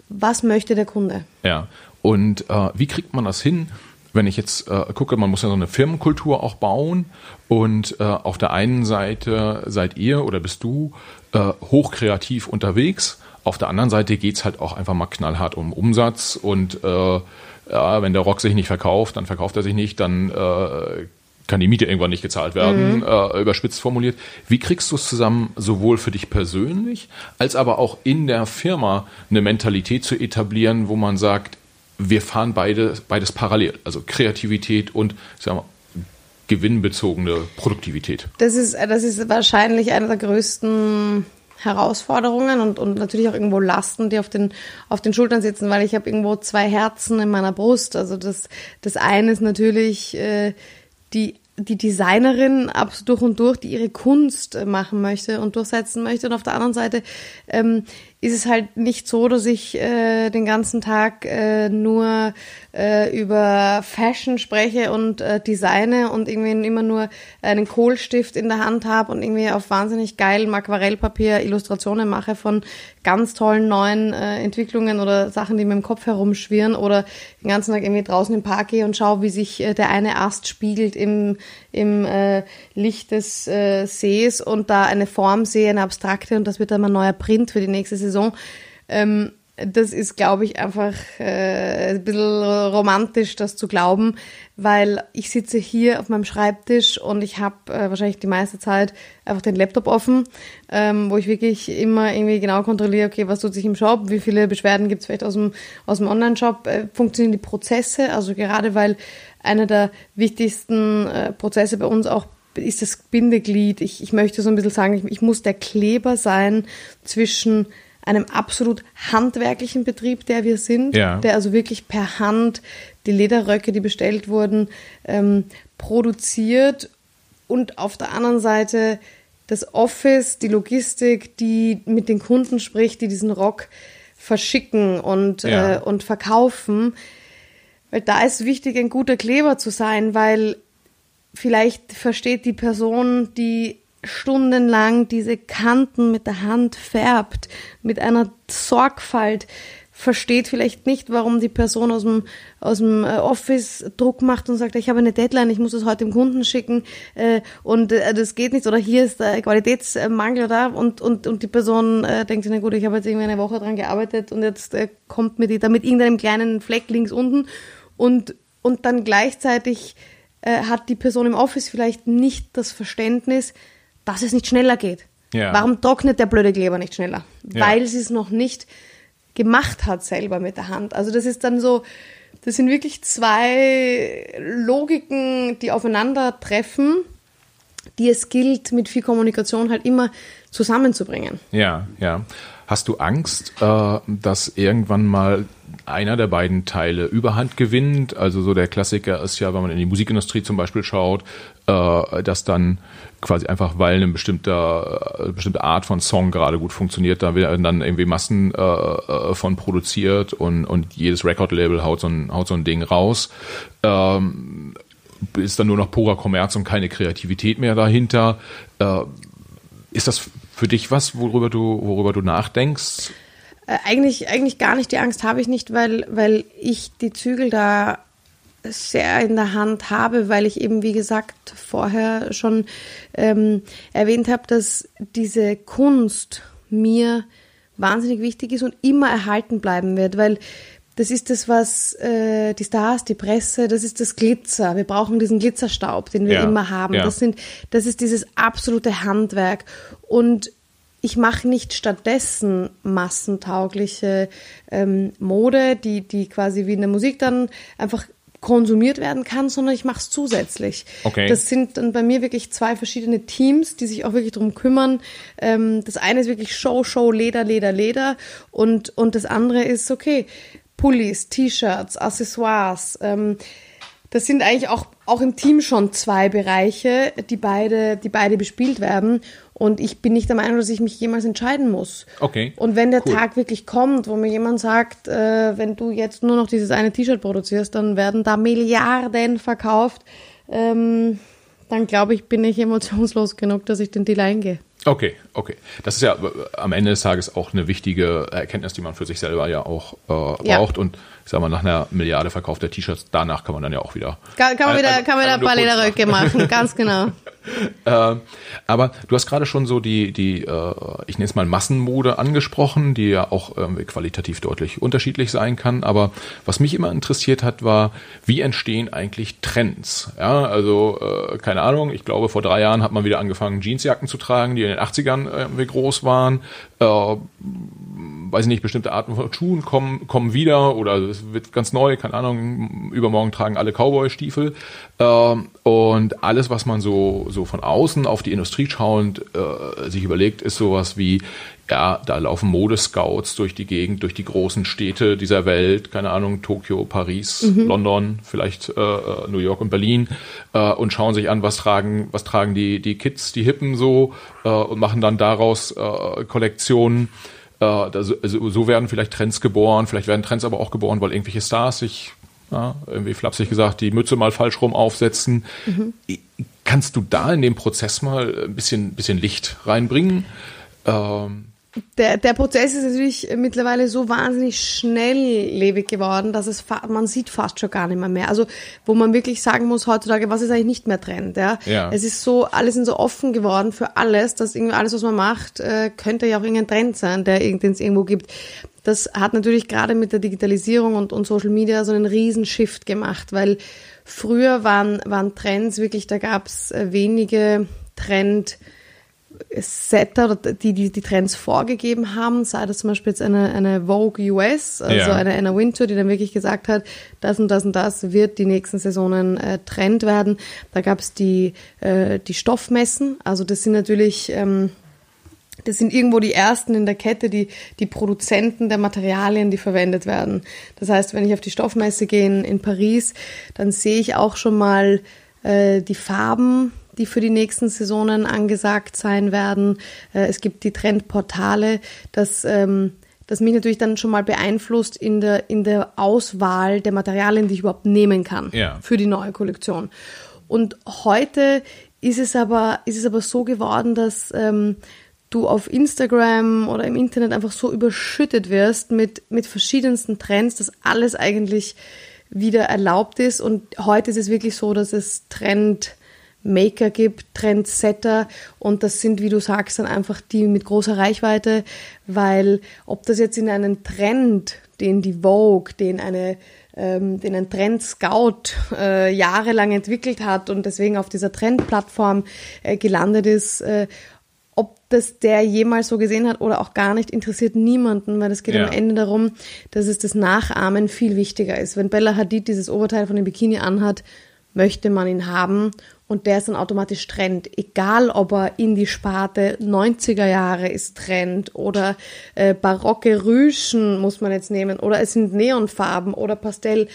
was möchte der Kunde. Ja. Und äh, wie kriegt man das hin? Wenn ich jetzt äh, gucke, man muss ja so eine Firmenkultur auch bauen und äh, auf der einen Seite seid ihr oder bist du äh, hochkreativ unterwegs, auf der anderen Seite geht's halt auch einfach mal knallhart um Umsatz und äh, ja, wenn der Rock sich nicht verkauft, dann verkauft er sich nicht, dann äh, kann die Miete irgendwann nicht gezahlt werden, äh, überspitzt formuliert. Wie kriegst du es zusammen, sowohl für dich persönlich, als aber auch in der Firma eine Mentalität zu etablieren, wo man sagt, wir fahren beide, beides parallel, also Kreativität und ich sag mal, gewinnbezogene Produktivität. Das ist, das ist wahrscheinlich eine der größten Herausforderungen und, und natürlich auch irgendwo Lasten, die auf den, auf den Schultern sitzen, weil ich habe irgendwo zwei Herzen in meiner Brust. Also das, das eine ist natürlich äh, die, die Designerin absolut durch und durch, die ihre Kunst äh, machen möchte und durchsetzen möchte. Und auf der anderen Seite ähm, ist es halt nicht so, dass ich äh, den ganzen Tag äh, nur äh, über Fashion spreche und äh, designe und irgendwie immer nur einen Kohlstift in der Hand habe und irgendwie auf wahnsinnig geilem Aquarellpapier Illustrationen mache von ganz tollen neuen äh, Entwicklungen oder Sachen, die mir im Kopf herumschwirren oder den ganzen Tag irgendwie draußen im Park gehe und schaue, wie sich äh, der eine Ast spiegelt im, im äh, Licht des äh, Sees und da eine Form sehe, eine abstrakte und das wird dann mal ein neuer Print für die nächste Saison. Ähm, das ist, glaube ich, einfach äh, ein bisschen romantisch, das zu glauben, weil ich sitze hier auf meinem Schreibtisch und ich habe äh, wahrscheinlich die meiste Zeit einfach den Laptop offen, ähm, wo ich wirklich immer irgendwie genau kontrolliere, okay, was tut sich im Shop, wie viele Beschwerden gibt es vielleicht aus dem, aus dem Online-Shop, äh, funktionieren die Prozesse, also gerade weil einer der wichtigsten äh, Prozesse bei uns auch ist das Bindeglied. Ich, ich möchte so ein bisschen sagen, ich, ich muss der Kleber sein zwischen einem absolut handwerklichen Betrieb, der wir sind, Ja. der also wirklich per Hand die Lederröcke, die bestellt wurden, ähm, produziert und auf der anderen Seite das Office, die Logistik, die mit den Kunden spricht, die diesen Rock verschicken und, Ja. äh, und verkaufen. Weil da ist wichtig, ein guter Kleber zu sein, weil vielleicht versteht die Person, die stundenlang diese Kanten mit der Hand färbt, mit einer Sorgfalt, versteht vielleicht nicht, warum die Person aus dem, aus dem äh, Office Druck macht und sagt, ich habe eine Deadline, ich muss es heute dem Kunden schicken äh, und äh, das geht nicht oder hier ist der Qualitätsmangel da und, und, und die Person äh, denkt sich, na gut, ich habe jetzt irgendwie eine Woche dran gearbeitet und jetzt äh, kommt mir die da mit irgendeinem kleinen Fleck links unten und, und dann gleichzeitig äh, hat die Person im Office vielleicht nicht das Verständnis, dass es nicht schneller geht. Ja. Warum trocknet der blöde Kleber nicht schneller? Ja. Weil sie es noch nicht gemacht hat selber mit der Hand. Also das ist dann so, das sind wirklich zwei Logiken, die aufeinandertreffen, die es gilt, mit viel Kommunikation halt immer zusammenzubringen. Ja, ja. Hast du Angst, äh, dass irgendwann mal einer der beiden Teile Überhand gewinnt? Also so der Klassiker ist ja, wenn man in die Musikindustrie zum Beispiel schaut, äh, dass dann quasi einfach, weil eine bestimmte, äh, bestimmte Art von Song gerade gut funktioniert, da werden dann irgendwie Massen äh, äh, von produziert und, und jedes Record-Label haut so ein, haut so ein Ding raus. Ähm, ist dann nur noch purer Kommerz und keine Kreativität mehr dahinter. Äh, ist das für dich was, worüber du, worüber du nachdenkst? Äh, eigentlich, eigentlich gar nicht. Die Angst habe ich nicht, weil, weil ich die Zügel da sehr in der Hand habe, weil ich eben, wie gesagt, vorher schon ähm, erwähnt habe, dass diese Kunst mir wahnsinnig wichtig ist und immer erhalten bleiben wird, weil das ist das, was äh, die Stars, die Presse, das ist das Glitzer. Wir brauchen diesen Glitzerstaub, den wir Ja, immer haben. ja. Das sind, das ist dieses absolute Handwerk. Und ich mache nicht stattdessen massentaugliche ähm, Mode, die, die quasi wie in der Musik dann einfach konsumiert werden kann, sondern ich mache es zusätzlich. Okay. Das sind dann bei mir wirklich zwei verschiedene Teams, die sich auch wirklich darum kümmern. Ähm, das eine ist wirklich Show, Show, Leder, Leder, Leder und, und das andere ist, okay, Pullis, T-Shirts, Accessoires. Ähm, das sind eigentlich auch, auch im Team schon zwei Bereiche, die beide, die beide bespielt werden. Und ich bin nicht der Meinung, dass ich mich jemals entscheiden muss. Okay. Und wenn der Cool. Tag wirklich kommt, wo mir jemand sagt, äh, wenn du jetzt nur noch dieses eine T-Shirt produzierst, dann werden da Milliarden verkauft, ähm, dann glaube ich, bin ich emotionslos genug, dass ich den Deal eingehe. Okay, okay. Das ist ja äh, am Ende des Tages auch eine wichtige Erkenntnis, die man für sich selber ja auch äh, Ja. braucht. Und ich sag mal, nach einer Milliarde verkaufter T-Shirts, danach kann man dann ja auch wieder. Kann, kann man wieder, Also- kann man wieder ein paar Lederröcke machen, ganz genau. Ähm, aber du hast gerade schon so die, die äh, ich nenne es mal Massenmode angesprochen, die ja auch irgendwie qualitativ deutlich unterschiedlich sein kann. Aber was mich immer interessiert hat, war, wie entstehen eigentlich Trends? Ja, also äh, keine Ahnung, ich glaube, vor drei Jahren hat man wieder angefangen, Jeansjacken zu tragen, die in den 80ern irgendwie groß waren. Äh, weiß ich nicht, bestimmte Arten von Schuhen kommen, kommen wieder oder es wird ganz neu, keine Ahnung, übermorgen tragen alle Cowboy-Stiefel. Ähm, und alles, was man so, so von außen auf die Industrie schauend äh, sich überlegt, ist sowas wie, ja, da laufen Modescouts durch die Gegend, durch die großen Städte dieser Welt, keine Ahnung, Tokio, Paris, London, vielleicht äh, äh, New York und Berlin, äh, und schauen sich an, was tragen, was tragen die, die Kids, die Hippen so, äh, und machen dann daraus äh, Kollektionen. Äh, das, also, so werden vielleicht Trends geboren, vielleicht werden Trends aber auch geboren, weil irgendwelche Stars sich, ja, irgendwie flapsig gesagt, die Mütze mal falsch rum aufsetzen. I- Kannst du da in dem Prozess mal ein bisschen, bisschen Licht reinbringen? Ähm, Der, der Prozess ist natürlich mittlerweile so wahnsinnig schnelllebig geworden, dass es fa- man sieht fast schon gar nicht mehr mehr. Also wo man wirklich sagen muss heutzutage, was ist eigentlich nicht mehr Trend. Ja? Ja. Es ist so, alle sind so offen geworden für alles, dass irgendwie alles, was man macht, äh, könnte ja auch irgendein Trend sein, der den es irgendwo gibt. Das hat natürlich gerade mit der Digitalisierung und, und Social Media so einen riesen Shift gemacht, weil früher waren, waren Trends wirklich, da gab es äh, wenige Trend- Setter, oder die, die die Trends vorgegeben haben, sei das zum Beispiel jetzt eine, eine Vogue US, also Ja. eine Anna Wintour, die dann wirklich gesagt hat, das und das und das wird die nächsten Saisonen äh, Trend werden. Da gab es die, äh, die Stoffmessen, also das sind natürlich... Ähm, das sind irgendwo die ersten in der Kette, die, die Produzenten der Materialien, die verwendet werden. Das heißt, wenn ich auf die Stoffmesse gehe in, in Paris, dann sehe ich auch schon mal äh, die Farben, die für die nächsten Saisonen angesagt sein werden. Äh, es gibt die Trendportale, das, ähm, das mich natürlich dann schon mal beeinflusst in der, in der Auswahl der Materialien, die ich überhaupt nehmen kann Ja. für die neue Kollektion. Und heute ist es aber, ist es aber so geworden, dass ähm, du auf Instagram oder im Internet einfach so überschüttet wirst mit, mit verschiedensten Trends, dass alles eigentlich wieder erlaubt ist. Und heute ist es wirklich so, dass es Trendmaker gibt, Trendsetter und das sind, wie du sagst, dann einfach die mit großer Reichweite, weil ob das jetzt in einen Trend, den die Vogue, den eine ähm, den ein Trend Scout äh, jahrelang entwickelt hat und deswegen auf dieser Trendplattform äh, gelandet ist, äh, ob das der jemals so gesehen hat oder auch gar nicht, interessiert niemanden, weil es geht Ja. am Ende darum, dass es das Nachahmen viel wichtiger ist. Wenn Bella Hadid dieses Oberteil von dem Bikini anhat, möchte man ihn haben und der ist dann automatisch Trend. Egal, ob er in die Sparte 90er Jahre ist Trend oder äh, barocke Rüschen muss man jetzt nehmen oder es sind Neonfarben oder Pastell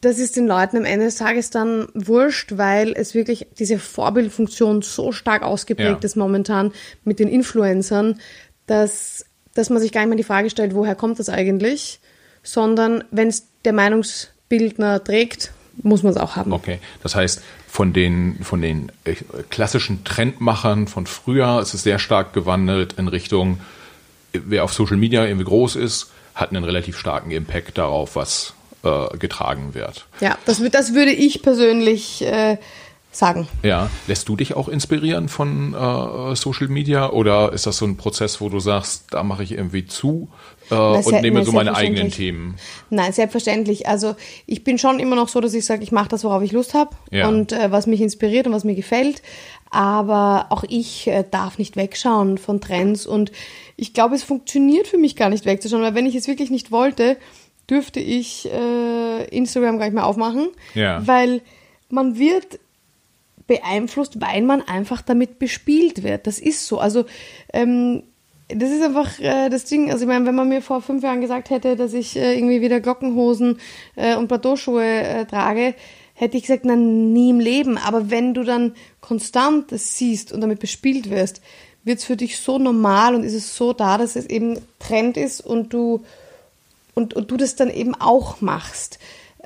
das ist den Leuten am Ende des Tages dann wurscht, weil es wirklich diese Vorbildfunktion so stark ausgeprägt Ja. ist momentan mit den Influencern, dass, dass man sich gar nicht mehr die Frage stellt, woher kommt das eigentlich, sondern wenn es der Meinungsbildner trägt, muss man es auch haben. Okay, das heißt, von den, von den äh, klassischen Trendmachern von früher ist es sehr stark gewandelt in Richtung, wer auf Social Media irgendwie groß ist, hat einen relativ starken Impact darauf, was äh, getragen wird. Ja, das, das würde ich persönlich äh, sagen. Ja, lässt du dich auch inspirieren von äh, Social Media oder ist das so ein Prozess, wo du sagst, da mache ich irgendwie zu äh, und nehme na, so meine eigenen Themen? Nein, selbstverständlich. Also ich bin schon immer noch so, dass ich sage, ich mache das, worauf ich Lust habe ja. und äh, was mich inspiriert und was mir gefällt. Aber auch ich äh, darf nicht wegschauen von Trends und ich glaube, es funktioniert für mich gar nicht wegzuschauen, weil wenn ich es wirklich nicht wollte, dürfte ich äh, Instagram gar nicht mehr aufmachen, ja. weil man wird beeinflusst, weil man einfach damit bespielt wird. Das ist so. Also ähm, das ist einfach äh, das Ding. Also ich meine, wenn man mir vor fünf Jahren gesagt hätte, dass ich äh, irgendwie wieder Glockenhosen äh, und Plateauschuhe äh, trage, hätte ich gesagt, na nie im Leben. Aber wenn du dann konstant das siehst und damit bespielt wirst, wird es für dich so normal und ist es so da, dass es eben Trend ist und du und, und du das dann eben auch machst.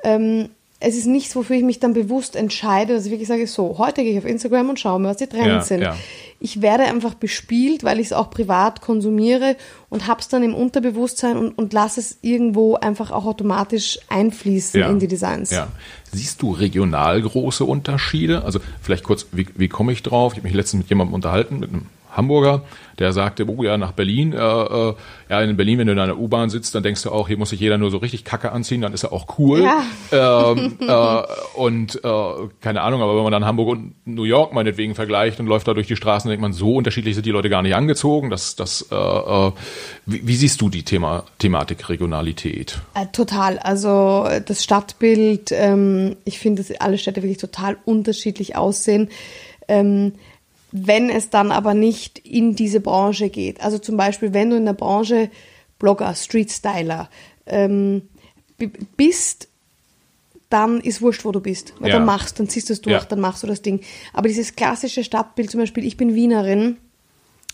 Ähm, es ist nichts, wofür ich mich dann bewusst entscheide, dass ich wirklich sage, so, heute gehe ich auf Instagram und schaue mir, was die Trends ja, sind. Ja. Ich werde einfach bespielt, weil ich es auch privat konsumiere und habe es dann im Unterbewusstsein und, und lasse es irgendwo einfach auch automatisch einfließen ja, in die Designs. Ja. Siehst du regional große Unterschiede? Also vielleicht kurz, wie, wie komme ich drauf? Ich habe mich letztens mit jemandem unterhalten, mit einem Hamburger, der sagte, oh ja, nach Berlin. Äh, äh, ja, in Berlin, wenn du in einer U-Bahn sitzt, dann denkst du auch, hier muss sich jeder nur so richtig Kacke anziehen, dann ist er auch cool. Ja. Ähm, äh, und äh, keine Ahnung, aber wenn man dann Hamburg und New York meinetwegen vergleicht und läuft da durch die Straßen, denkt man, so unterschiedlich sind die Leute gar nicht angezogen. Das, das, äh, äh, wie, wie siehst du die Thema, Thematik Regionalität? Äh, total. Also das Stadtbild, ähm, ich finde, dass alle Städte wirklich total unterschiedlich aussehen. Ähm, wenn es dann aber nicht in diese Branche geht. Also zum Beispiel, wenn du in der Branche Blogger, Street Styler ähm, bist, dann ist wurscht, wo du bist. Weil ja. dann machst, dann ziehst du es durch, ja. dann machst du das Ding. Aber dieses klassische Stadtbild, zum Beispiel, ich bin Wienerin,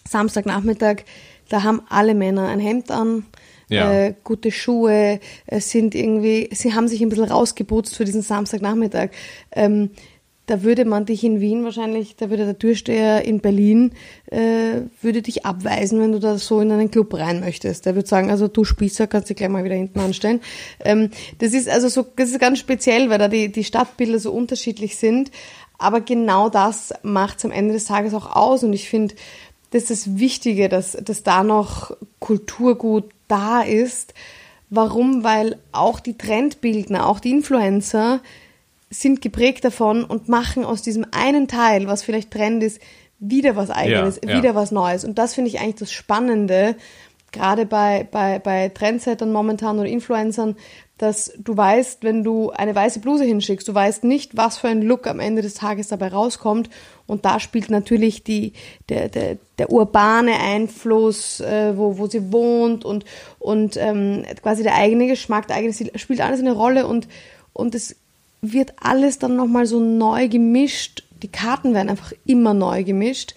Samstagnachmittag, da haben alle Männer ein Hemd an, ja. äh, gute Schuhe, äh, sind irgendwie, sie haben sich ein bisschen rausgeputzt für diesen Samstagnachmittag. Ähm, da würde man dich in Wien wahrscheinlich, da würde der Türsteher in Berlin, äh, würde dich abweisen, wenn du da so in einen Club rein möchtest. Der würde sagen, also du Spießer, kannst dich gleich mal wieder hinten anstellen. Ähm, das ist also so, das ist ganz speziell, weil da die, die Stadtbilder so unterschiedlich sind. Aber genau das macht es am Ende des Tages auch aus. Und ich finde, das ist das Wichtige, dass, dass da noch Kulturgut da ist. Warum? Weil auch die Trendbildner, auch die Influencer, sind geprägt davon und machen aus diesem einen Teil, was vielleicht Trend ist, wieder was Eigenes, ja, wieder ja. was Neues. Und das finde ich eigentlich das Spannende, gerade bei, bei, bei Trendsettern momentan oder Influencern, dass du weißt, wenn du eine weiße Bluse hinschickst, du weißt nicht, was für ein Look am Ende des Tages dabei rauskommt. Und da spielt natürlich die, der, der, der urbane Einfluss, äh, wo, wo sie wohnt und, und ähm, quasi der eigene Geschmack, der eigene Stil, spielt alles eine Rolle und, und es wird alles dann nochmal so neu gemischt. Die Karten werden einfach immer neu gemischt.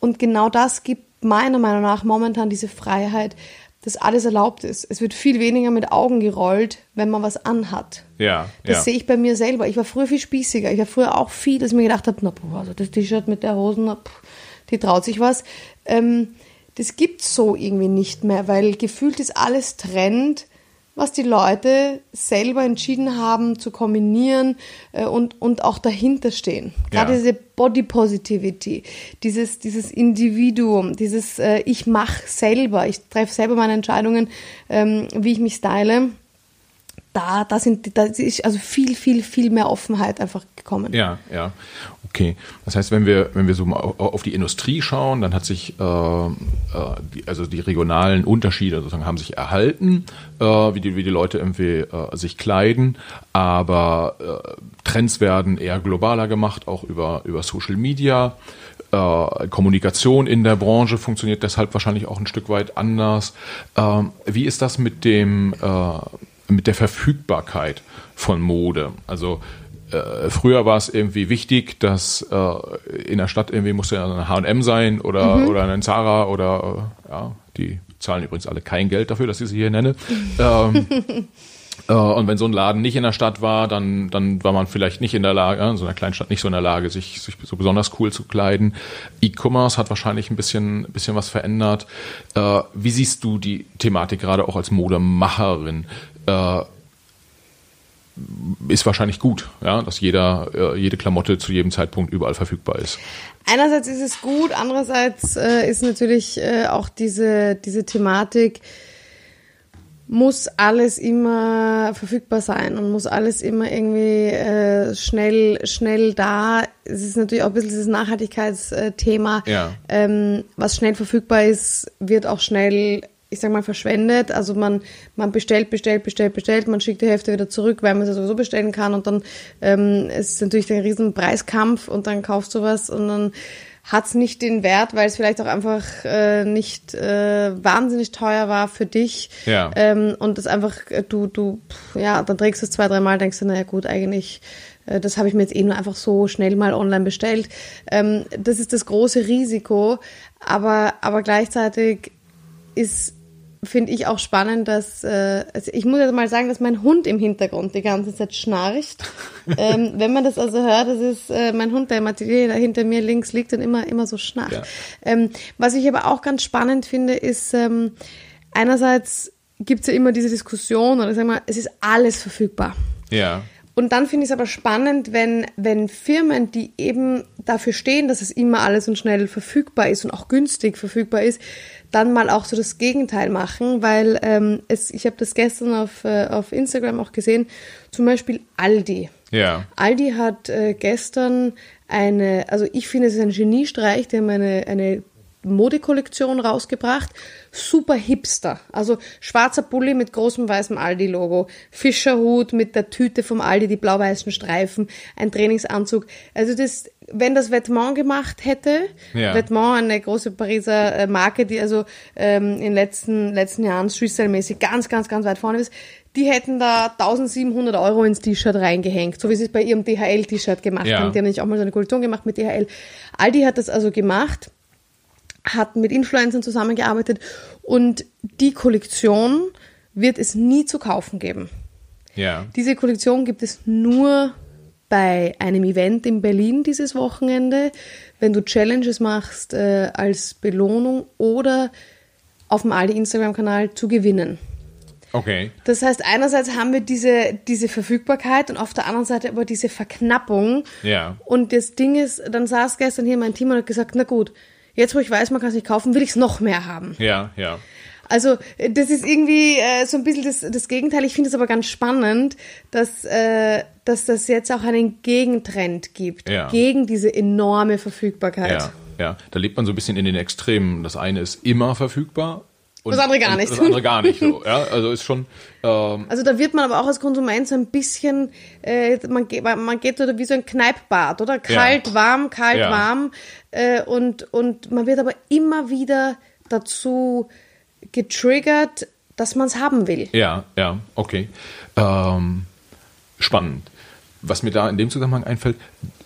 Und genau das gibt meiner Meinung nach momentan diese Freiheit, dass alles erlaubt ist. Es wird viel weniger mit Augen gerollt, wenn man was anhat. Ja. Das ja. sehe ich bei mir selber. Ich war früher viel spießiger. Ich war früher auch viel, dass ich mir gedacht habe, na, boah, also das T-Shirt mit der Hosen, na, pff, die traut sich was. Ähm, das gibt's so irgendwie nicht mehr, weil gefühlt ist alles Trend was die Leute selber entschieden haben zu kombinieren äh, und, und auch dahinter stehen. Gerade ja. diese Body Positivity, dieses, dieses Individuum, dieses äh, ich mache selber, ich treffe selber meine Entscheidungen, ähm, wie ich mich style da, da sind, da ist also viel, viel, viel mehr Offenheit einfach gekommen. Ja, ja. Okay. Das heißt, wenn wir, wenn wir so mal auf die Industrie schauen, dann hat sich, äh, äh, die, also die regionalen Unterschiede sozusagen haben sich erhalten, äh, wie, die, wie die Leute irgendwie äh, sich kleiden, aber äh, Trends werden eher globaler gemacht, auch über, über Social Media. Äh, Kommunikation in der Branche funktioniert deshalb wahrscheinlich auch ein Stück weit anders. Ähm, wie ist das mit dem mit der Verfügbarkeit von Mode. Also äh, früher war es irgendwie wichtig, dass äh, in der Stadt irgendwie musste ein H&M sein oder mhm. oder ein Zara oder äh, ja, die zahlen übrigens alle kein Geld dafür, dass ich sie hier nenne. ähm, äh, und wenn so ein Laden nicht in der Stadt war, dann, dann war man vielleicht nicht in der Lage, in so einer kleinen Stadt nicht so in der Lage, sich, sich so besonders cool zu kleiden. E-Commerce hat wahrscheinlich ein bisschen, bisschen was verändert. Äh, wie siehst du die Thematik gerade auch als Modemacherin? Äh, ist wahrscheinlich gut, ja, dass jeder, äh, jede Klamotte zu jedem Zeitpunkt überall verfügbar ist. Einerseits ist es gut, andererseits äh, ist natürlich äh, auch diese, diese Thematik, muss alles immer verfügbar sein und muss alles immer irgendwie äh, schnell, schnell da. Es ist natürlich auch ein bisschen dieses Nachhaltigkeitsthema. Ja. Ähm, was schnell verfügbar ist, wird auch schnell, ich sag mal, verschwendet. Also man, man bestellt, bestellt, bestellt, bestellt, man schickt die Hälfte wieder zurück, weil man sie sowieso bestellen kann und dann ähm, ist natürlich ein riesen Preiskampf und dann kaufst du was und dann hat es nicht den Wert, weil es vielleicht auch einfach äh, nicht äh, wahnsinnig teuer war für dich. Ja. Ähm, und das einfach, äh, du, du, ja, dann trägst du es zwei, dreimal, denkst du, naja gut, eigentlich, äh, das habe ich mir jetzt eh nur einfach so schnell mal online bestellt. Ähm, das ist das große Risiko, aber, aber gleichzeitig ist finde ich auch spannend, dass äh, also ich muss jetzt mal sagen, dass mein Hund im Hintergrund die ganze Zeit schnarcht. ähm, wenn man das also hört, das ist äh, mein Hund, der im Atelier da hinter mir links liegt und immer immer so schnarcht. Ja. Ähm, was ich aber auch ganz spannend finde, ist ähm, einerseits gibt es ja immer diese Diskussion oder sagen wir, es ist alles verfügbar. Ja. Und dann finde ich es aber spannend, wenn, wenn Firmen, die eben dafür stehen, dass es immer alles und schnell verfügbar ist und auch günstig verfügbar ist, dann mal auch so das Gegenteil machen, weil ähm, es, ich habe das gestern auf, äh, auf Instagram auch gesehen, zum Beispiel Aldi. Ja. Aldi hat äh, gestern eine, also ich finde es ist ein Geniestreich, die haben eine, eine Modekollektion rausgebracht. Super hipster. Also schwarzer Pulli mit großem weißem Aldi-Logo. Fischerhut mit der Tüte vom Aldi, die blau-weißen Streifen, ein Trainingsanzug. Also das, wenn das Vêtement gemacht hätte, Ja. Vêtement, eine große Pariser äh, Marke, die also ähm, in den letzten, letzten Jahren Streetstyle-mäßig ganz, ganz, ganz weit vorne ist, die hätten da 1700 Euro ins T-Shirt reingehängt, so wie sie es bei ihrem DHL-T-Shirt gemacht Ja. haben. Die haben nämlich auch mal so eine Kollektion gemacht mit DHL. Aldi hat das also gemacht hat mit Influencern zusammengearbeitet und die Kollektion wird es nie zu kaufen geben. Ja. Diese Kollektion gibt es nur bei einem Event in Berlin dieses Wochenende, wenn du Challenges machst äh, als Belohnung oder auf dem Aldi Instagram-Kanal zu gewinnen. Okay. Das heißt, einerseits haben wir diese, diese Verfügbarkeit und auf der anderen Seite aber diese Verknappung. Ja. Und das Ding ist, dann saß gestern hier mein Team und hat gesagt, na gut, jetzt wo ich weiß, man kann es nicht kaufen, will ich es noch mehr haben. Ja, ja. Also äh, das ist irgendwie äh, so ein bisschen das, das Gegenteil. Ich finde es aber ganz spannend, dass, äh, dass das jetzt auch einen Gegentrend gibt Ja. gegen diese enorme Verfügbarkeit. Ja, ja. Da lebt man so ein bisschen in den Extremen. Das eine ist immer verfügbar. Und, Das andere gar nicht. Das andere gar nicht. So, ja, also ist schon. Ähm, Also da wird man aber auch als Konsument so ein bisschen, äh, man, geht, man geht oder wie so ein Kneippbad, oder? Kalt, warm, kalt, Ja. warm. Äh, und, und man wird aber immer wieder dazu getriggert, dass man es haben will. ja, ja, okay. Ähm, spannend. Was mir da in dem Zusammenhang einfällt,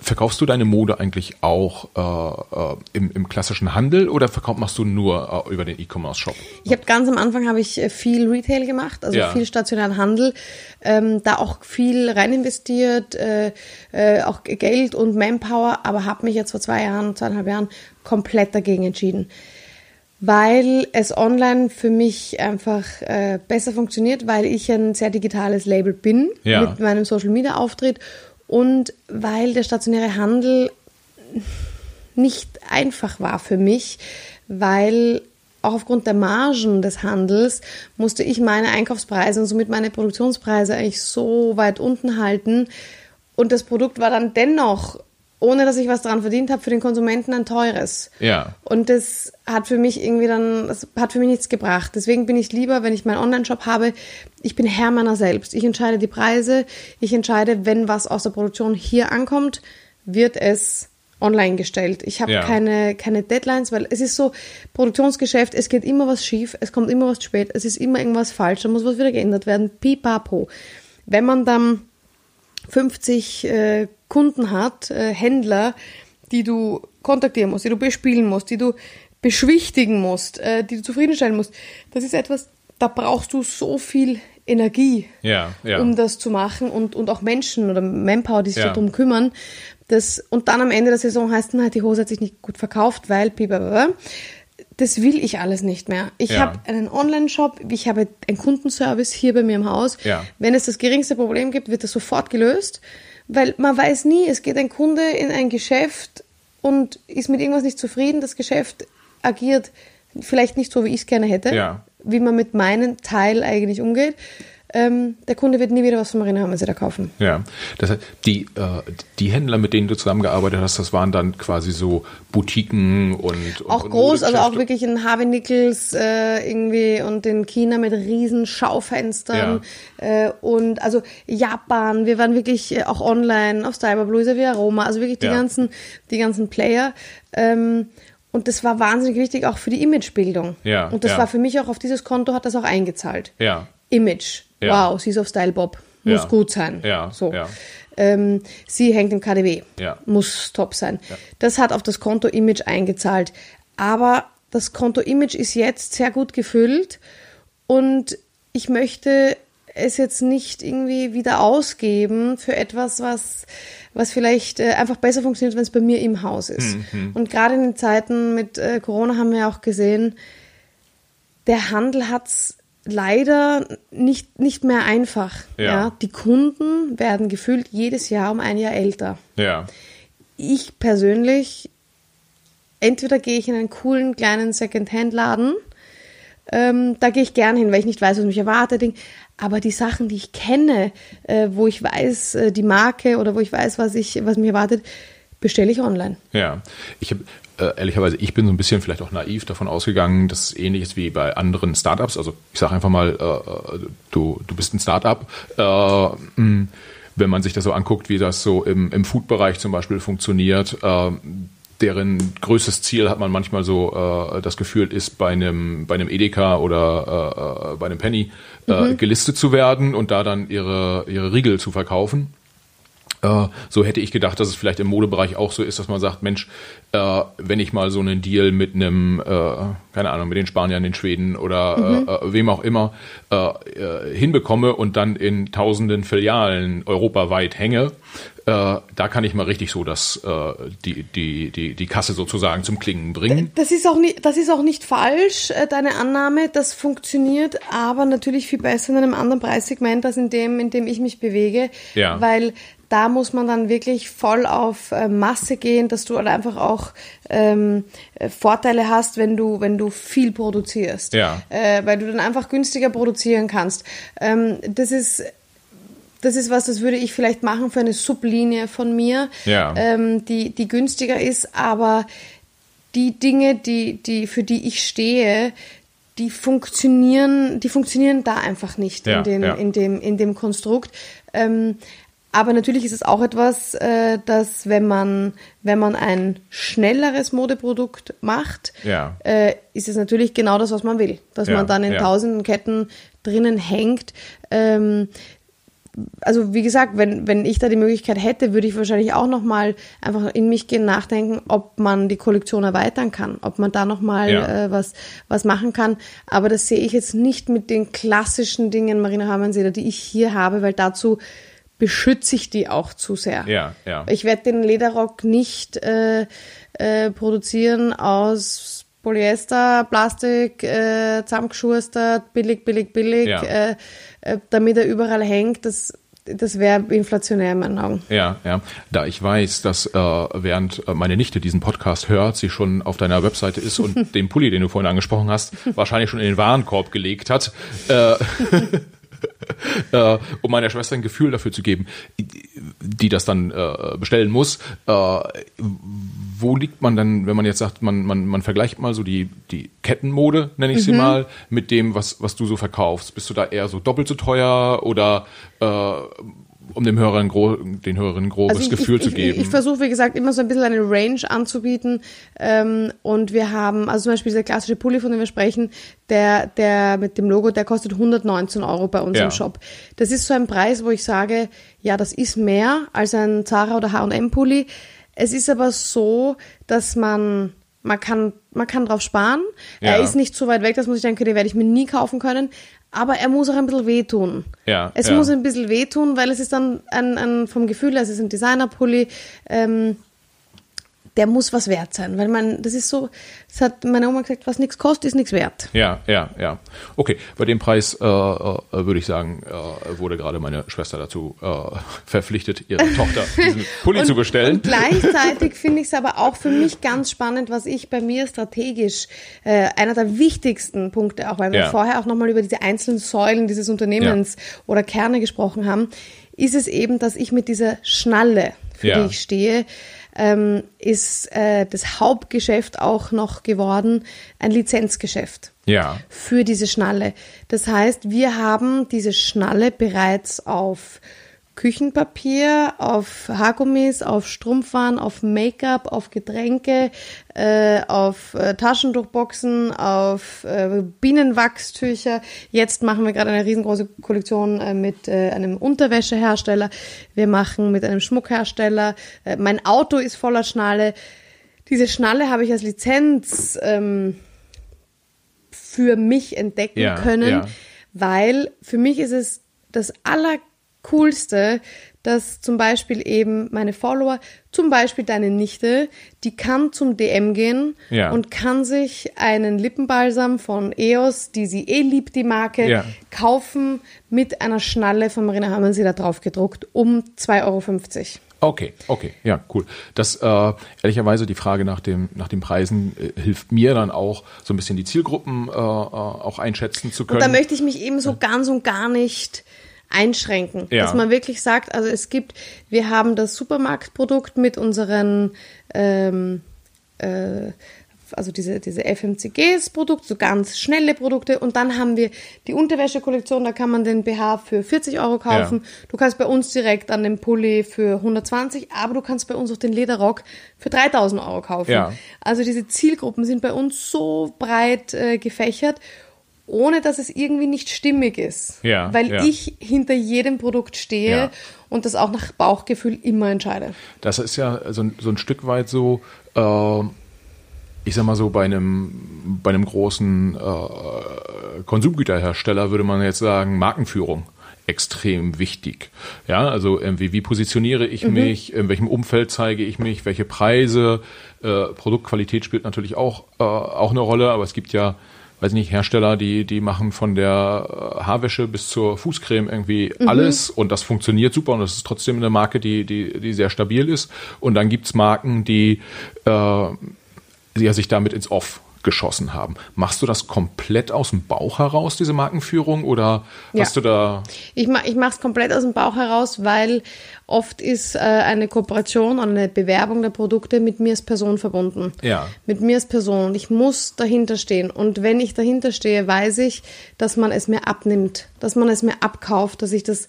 verkaufst du deine Mode eigentlich auch äh, äh, im, im klassischen Handel oder verkauf, machst du nur äh, über den E-Commerce-Shop? Ich habe ganz am Anfang habe ich äh, viel Retail gemacht, also Ja. viel stationären Handel, ähm, da auch viel rein investiert, äh, äh, auch Geld und Manpower, aber habe mich jetzt vor zwei Jahren, zweieinhalb Jahren komplett dagegen entschieden, weil es online für mich einfach äh, besser funktioniert, weil ich ein sehr digitales Label bin Ja. mit meinem Social Media Auftritt und weil der stationäre Handel nicht einfach war für mich, weil auch aufgrund der Margen des Handels musste ich meine Einkaufspreise und somit meine Produktionspreise eigentlich so weit unten halten. Und das Produkt war dann dennoch, ohne dass ich was daran verdient habe, für den Konsumenten ein teures. Ja. Und das hat für mich irgendwie dann, das hat für mich nichts gebracht. Deswegen bin ich lieber, wenn ich meinen Online-Shop habe, ich bin Herr meiner selbst. Ich entscheide die Preise, ich entscheide, wenn was aus der Produktion hier ankommt, wird es online gestellt. Ich habe Ja. keine, keine Deadlines, weil es ist so, Produktionsgeschäft, es geht immer was schief, es kommt immer was spät, es ist immer irgendwas falsch, da muss was wieder geändert werden, pipapo. Wenn man dann 50 äh, Kunden hat, äh, Händler, die du kontaktieren musst, die du bespielen musst, die du beschwichtigen musst, äh, die du zufriedenstellen musst. Das ist etwas, da brauchst du so viel Energie, Ja, ja. um das zu machen und, und auch Menschen oder Manpower, die sich Ja. darum kümmern. Das, und dann am Ende der Saison heißt, na, die Hose hat sich nicht gut verkauft, weil, blablabla. das will ich alles nicht mehr. Ich Ja. habe einen Online-Shop, ich habe einen Kundenservice hier bei mir im Haus. Wenn es das geringste Problem gibt, wird das sofort gelöst, weil man weiß nie, es geht ein Kunde in ein Geschäft und ist mit irgendwas nicht zufrieden. Das Geschäft agiert vielleicht nicht so, wie ich es gerne hätte, Ja. wie man mit meinem Teil eigentlich umgeht. Ähm, der Kunde wird nie wieder was von Marina Hammerseder kaufen. Ja, das heißt, die, äh, die Händler, mit denen du zusammengearbeitet hast, das waren dann quasi so Boutiquen und, und Auch und groß, also auch wirklich in Harvey Nichols äh, irgendwie und in China mit riesen Schaufenstern äh, und also Japan, wir waren wirklich äh, auch online auf Styler, Luisa Via Roma, also wirklich die Ja. ganzen, die ganzen Player. Ähm, und das war wahnsinnig wichtig auch für die Imagebildung. Ja, und das ja. war für mich auch auf dieses Konto hat das auch eingezahlt. Ja, Image. Ja. Wow, sie ist auf Style Bob. Muss Ja. gut sein. Ja, So. ja. Ähm, sie hängt im KDW. Ja. Muss top sein. Das hat auf das Konto Image eingezahlt. Aber das Konto Image ist jetzt sehr gut gefüllt und ich möchte es jetzt nicht irgendwie wieder ausgeben für etwas, was, was vielleicht äh, einfach besser funktioniert, wenn es bei mir im Haus ist. Mhm, Und gerade in den Zeiten mit äh, Corona haben wir auch gesehen, der Handel hat's leider nicht, nicht mehr einfach. Ja. Die Kunden werden gefühlt jedes Jahr um ein Jahr älter. ja, Ich persönlich, entweder gehe ich in einen coolen kleinen Second-Hand-Laden, ähm, da gehe ich gern hin, weil ich nicht weiß, was mich erwartet. Aber die Sachen, die ich kenne, äh, wo ich weiß, äh, die Marke oder wo ich weiß, was, ich, was mich erwartet, bestelle ich online. ja. Ich habe äh, ehrlicherweise, ich bin so ein bisschen vielleicht auch naiv davon ausgegangen, dass es ähnlich ist wie bei anderen Startups. Also ich sage einfach mal, äh, du, du bist ein Startup. Äh, mh, wenn man sich das so anguckt, wie das so im, im Food-Bereich zum Beispiel funktioniert, äh, deren größtes Ziel hat man manchmal so äh, das Gefühl ist bei einem bei einem Edeka oder äh, äh, bei einem Penny äh, gelistet zu werden und da dann ihre ihre Riegel zu verkaufen. Äh, so hätte ich gedacht, dass es vielleicht im Modebereich auch so ist, dass man sagt, Mensch, äh, wenn ich mal so einen Deal mit einem, äh, keine Ahnung, mit den Spaniern, den Schweden oder äh, wem auch immer hinbekomme und dann in tausenden Filialen europaweit hänge, da kann ich mal richtig so das, die, die, die, die Kasse sozusagen zum Klingen bringen. Das ist auch nicht, das ist auch nicht falsch, deine Annahme. Das funktioniert aber natürlich viel besser in einem anderen Preissegment als in dem, in dem ich mich bewege. Ja. Weil da muss man dann wirklich voll auf äh, Masse gehen, dass du halt einfach auch ähm, äh, Vorteile hast, wenn du, wenn du viel produzierst. Ja. Äh, weil du dann einfach günstiger produzieren kannst. Ähm, das ist das ist was, das würde ich vielleicht machen für eine Sublinie von mir, Ja. ähm, die, die günstiger ist, aber die Dinge, die, die, für die ich stehe, die funktionieren, die funktionieren da einfach nicht Ja, in, den, ja. in, dem, in dem Konstrukt. Ähm, aber natürlich ist es auch etwas, äh, dass wenn man, wenn man ein schnelleres Modeprodukt macht, Ja. äh, ist es natürlich genau das, was man will. Dass Ja, man dann in ja. tausenden Ketten drinnen hängt. Ähm, also wie gesagt, wenn, wenn ich da die Möglichkeit hätte, würde ich wahrscheinlich auch nochmal einfach in mich gehen, nachdenken, ob man die Kollektion erweitern kann, ob man da nochmal Ja. äh, was, was machen kann. Aber das sehe ich jetzt nicht mit den klassischen Dingen Marina Hamannseder, die ich hier habe, weil dazu beschütze ich die auch zu sehr. Ja, ja. Ich werde den Lederrock nicht äh, äh, produzieren aus Polyester, Plastik, äh, zusammengeschustert, billig, billig, billig, Ja. äh, äh, damit er überall hängt. Das, das wäre inflationär in meinen Augen. Ja, ja. Da ich weiß, dass äh, während äh, meine Nichte diesen Podcast hört, sie schon auf deiner Webseite ist und den Pulli, den du vorhin angesprochen hast, wahrscheinlich schon in den Warenkorb gelegt hat, äh, äh, um meiner Schwester ein Gefühl dafür zu geben, die das dann äh, bestellen muss. Äh, wo liegt man dann, wenn man jetzt sagt, man, man, man vergleicht mal so die, die Kettenmode, nenne ich sie mal, mit dem, was, was du so verkaufst? Bist du da eher so doppelt so teuer oder äh, um dem Hörer ein gro den Hörern ein grobes Also ich, Gefühl ich, zu ich, geben? Ich, versuche, wie gesagt, immer so ein bisschen eine Range anzubieten. Ähm, und wir haben, also zum Beispiel dieser klassische Pulli, von dem wir sprechen, der, der mit dem Logo, der kostet 119 Euro bei uns Ja. im Shop. Das ist so ein Preis, wo ich sage, ja, das ist mehr als ein Zara oder H&M Pulli. Es ist aber so, dass man man kann, man kann drauf sparen. Ja. Er ist nicht so weit weg, dass man sich denken, den werde ich mir nie kaufen können. Aber er muss auch ein bisschen wehtun. Ja, Es ja. muss ein bisschen wehtun, weil es ist dann ein, ein vom Gefühl, her, es ist ein Designer-Pulli. Ähm, der muss was wert sein, weil man, das ist so, das hat meine Oma gesagt, was nichts kostet, ist nichts wert. Ja, ja, ja. Okay, bei dem Preis äh, äh, würde ich sagen, äh, wurde gerade meine Schwester dazu äh, verpflichtet, ihre Tochter diesen Pulli und, zu bestellen. Und gleichzeitig finde ich es aber auch für mich ganz spannend, was ich bei mir strategisch äh, einer der wichtigsten Punkte, auch weil wir Ja. vorher auch nochmal über diese einzelnen Säulen dieses Unternehmens oder Kerne gesprochen haben, ist es eben, dass ich mit dieser Schnalle, für Ja. die ich stehe, ähm, ist äh, das Hauptgeschäft auch noch geworden ein Lizenzgeschäft Ja, für diese Schnalle. Das heißt, wir haben diese Schnalle bereits auf Küchenpapier, auf Haargummis, auf Strumpfwaren, auf Make-up, auf Getränke, äh, auf äh, Taschentuchboxen, auf äh, Bienenwachstücher. Jetzt machen wir gerade eine riesengroße Kollektion äh, mit äh, einem Unterwäschehersteller. Wir machen mit einem Schmuckhersteller. Äh, mein Auto ist voller Schnalle. Diese Schnalle habe ich als Lizenz ähm, für mich entdecken Ja, können, ja. weil für mich ist es das Allercoolste, dass zum Beispiel eben meine Follower, zum Beispiel deine Nichte, die kann zum DM gehen Ja. und kann sich einen Lippenbalsam von EOS, die sie eh liebt, die Marke, Ja. kaufen mit einer Schnalle von Marina haben sie da drauf gedruckt um 2,50 Euro. Okay, okay, ja, cool. Das äh, ehrlicherweise die Frage nach dem nach den Preisen äh, hilft mir dann auch so ein bisschen die Zielgruppen äh, äh, auch einschätzen zu können. Und da möchte ich mich eben so ganz und gar nicht einschränken. Ja. Dass man wirklich sagt, also es gibt, wir haben das Supermarktprodukt mit unseren, ähm, äh, also diese, diese FMCGs-Produkt, so ganz schnelle Produkte. Und dann haben wir die Unterwäsche-Kollektion, da kann man den BH für 40 Euro kaufen. Ja. Du kannst bei uns direkt an den Pulli für 120, aber du kannst bei uns auch den Lederrock für 3000 Euro kaufen. Ja. Also diese Zielgruppen sind bei uns so breit äh, gefächert, ohne dass es irgendwie nicht stimmig ist. Ja, Weil ja. ich hinter jedem Produkt stehe Ja. und das auch nach Bauchgefühl immer entscheide. Das ist ja so, ein- so ein Stück weit so, äh, ich sag mal so, bei einem, bei einem großen äh, Konsumgüterhersteller würde man jetzt sagen, Markenführung extrem wichtig. Ja, also irgendwie, wie positioniere ich mich, in welchem Umfeld zeige ich mich, welche Preise, äh, Produktqualität spielt natürlich auch, äh, auch eine Rolle, aber es gibt ja, weiß nicht, Hersteller, die, die machen von der äh, Haarwäsche bis zur Fußcreme irgendwie alles und das funktioniert super und das ist trotzdem eine Marke, die, die, die sehr stabil ist. Und dann gibt's Marken, die äh, die ja sich damit ins Off geschossen haben. Machst du das komplett aus dem Bauch heraus, diese Markenführung, oder Ja. hast du da Ich, ma ich mache es komplett aus dem Bauch heraus, weil oft ist äh, eine Kooperation oder eine Bewerbung der Produkte mit mir als Person verbunden. Ja. Mit mir als Person. Und ich muss dahinter stehen. Und wenn ich dahinter stehe, weiß ich, dass man es mir abnimmt, dass man es mir abkauft, dass ich das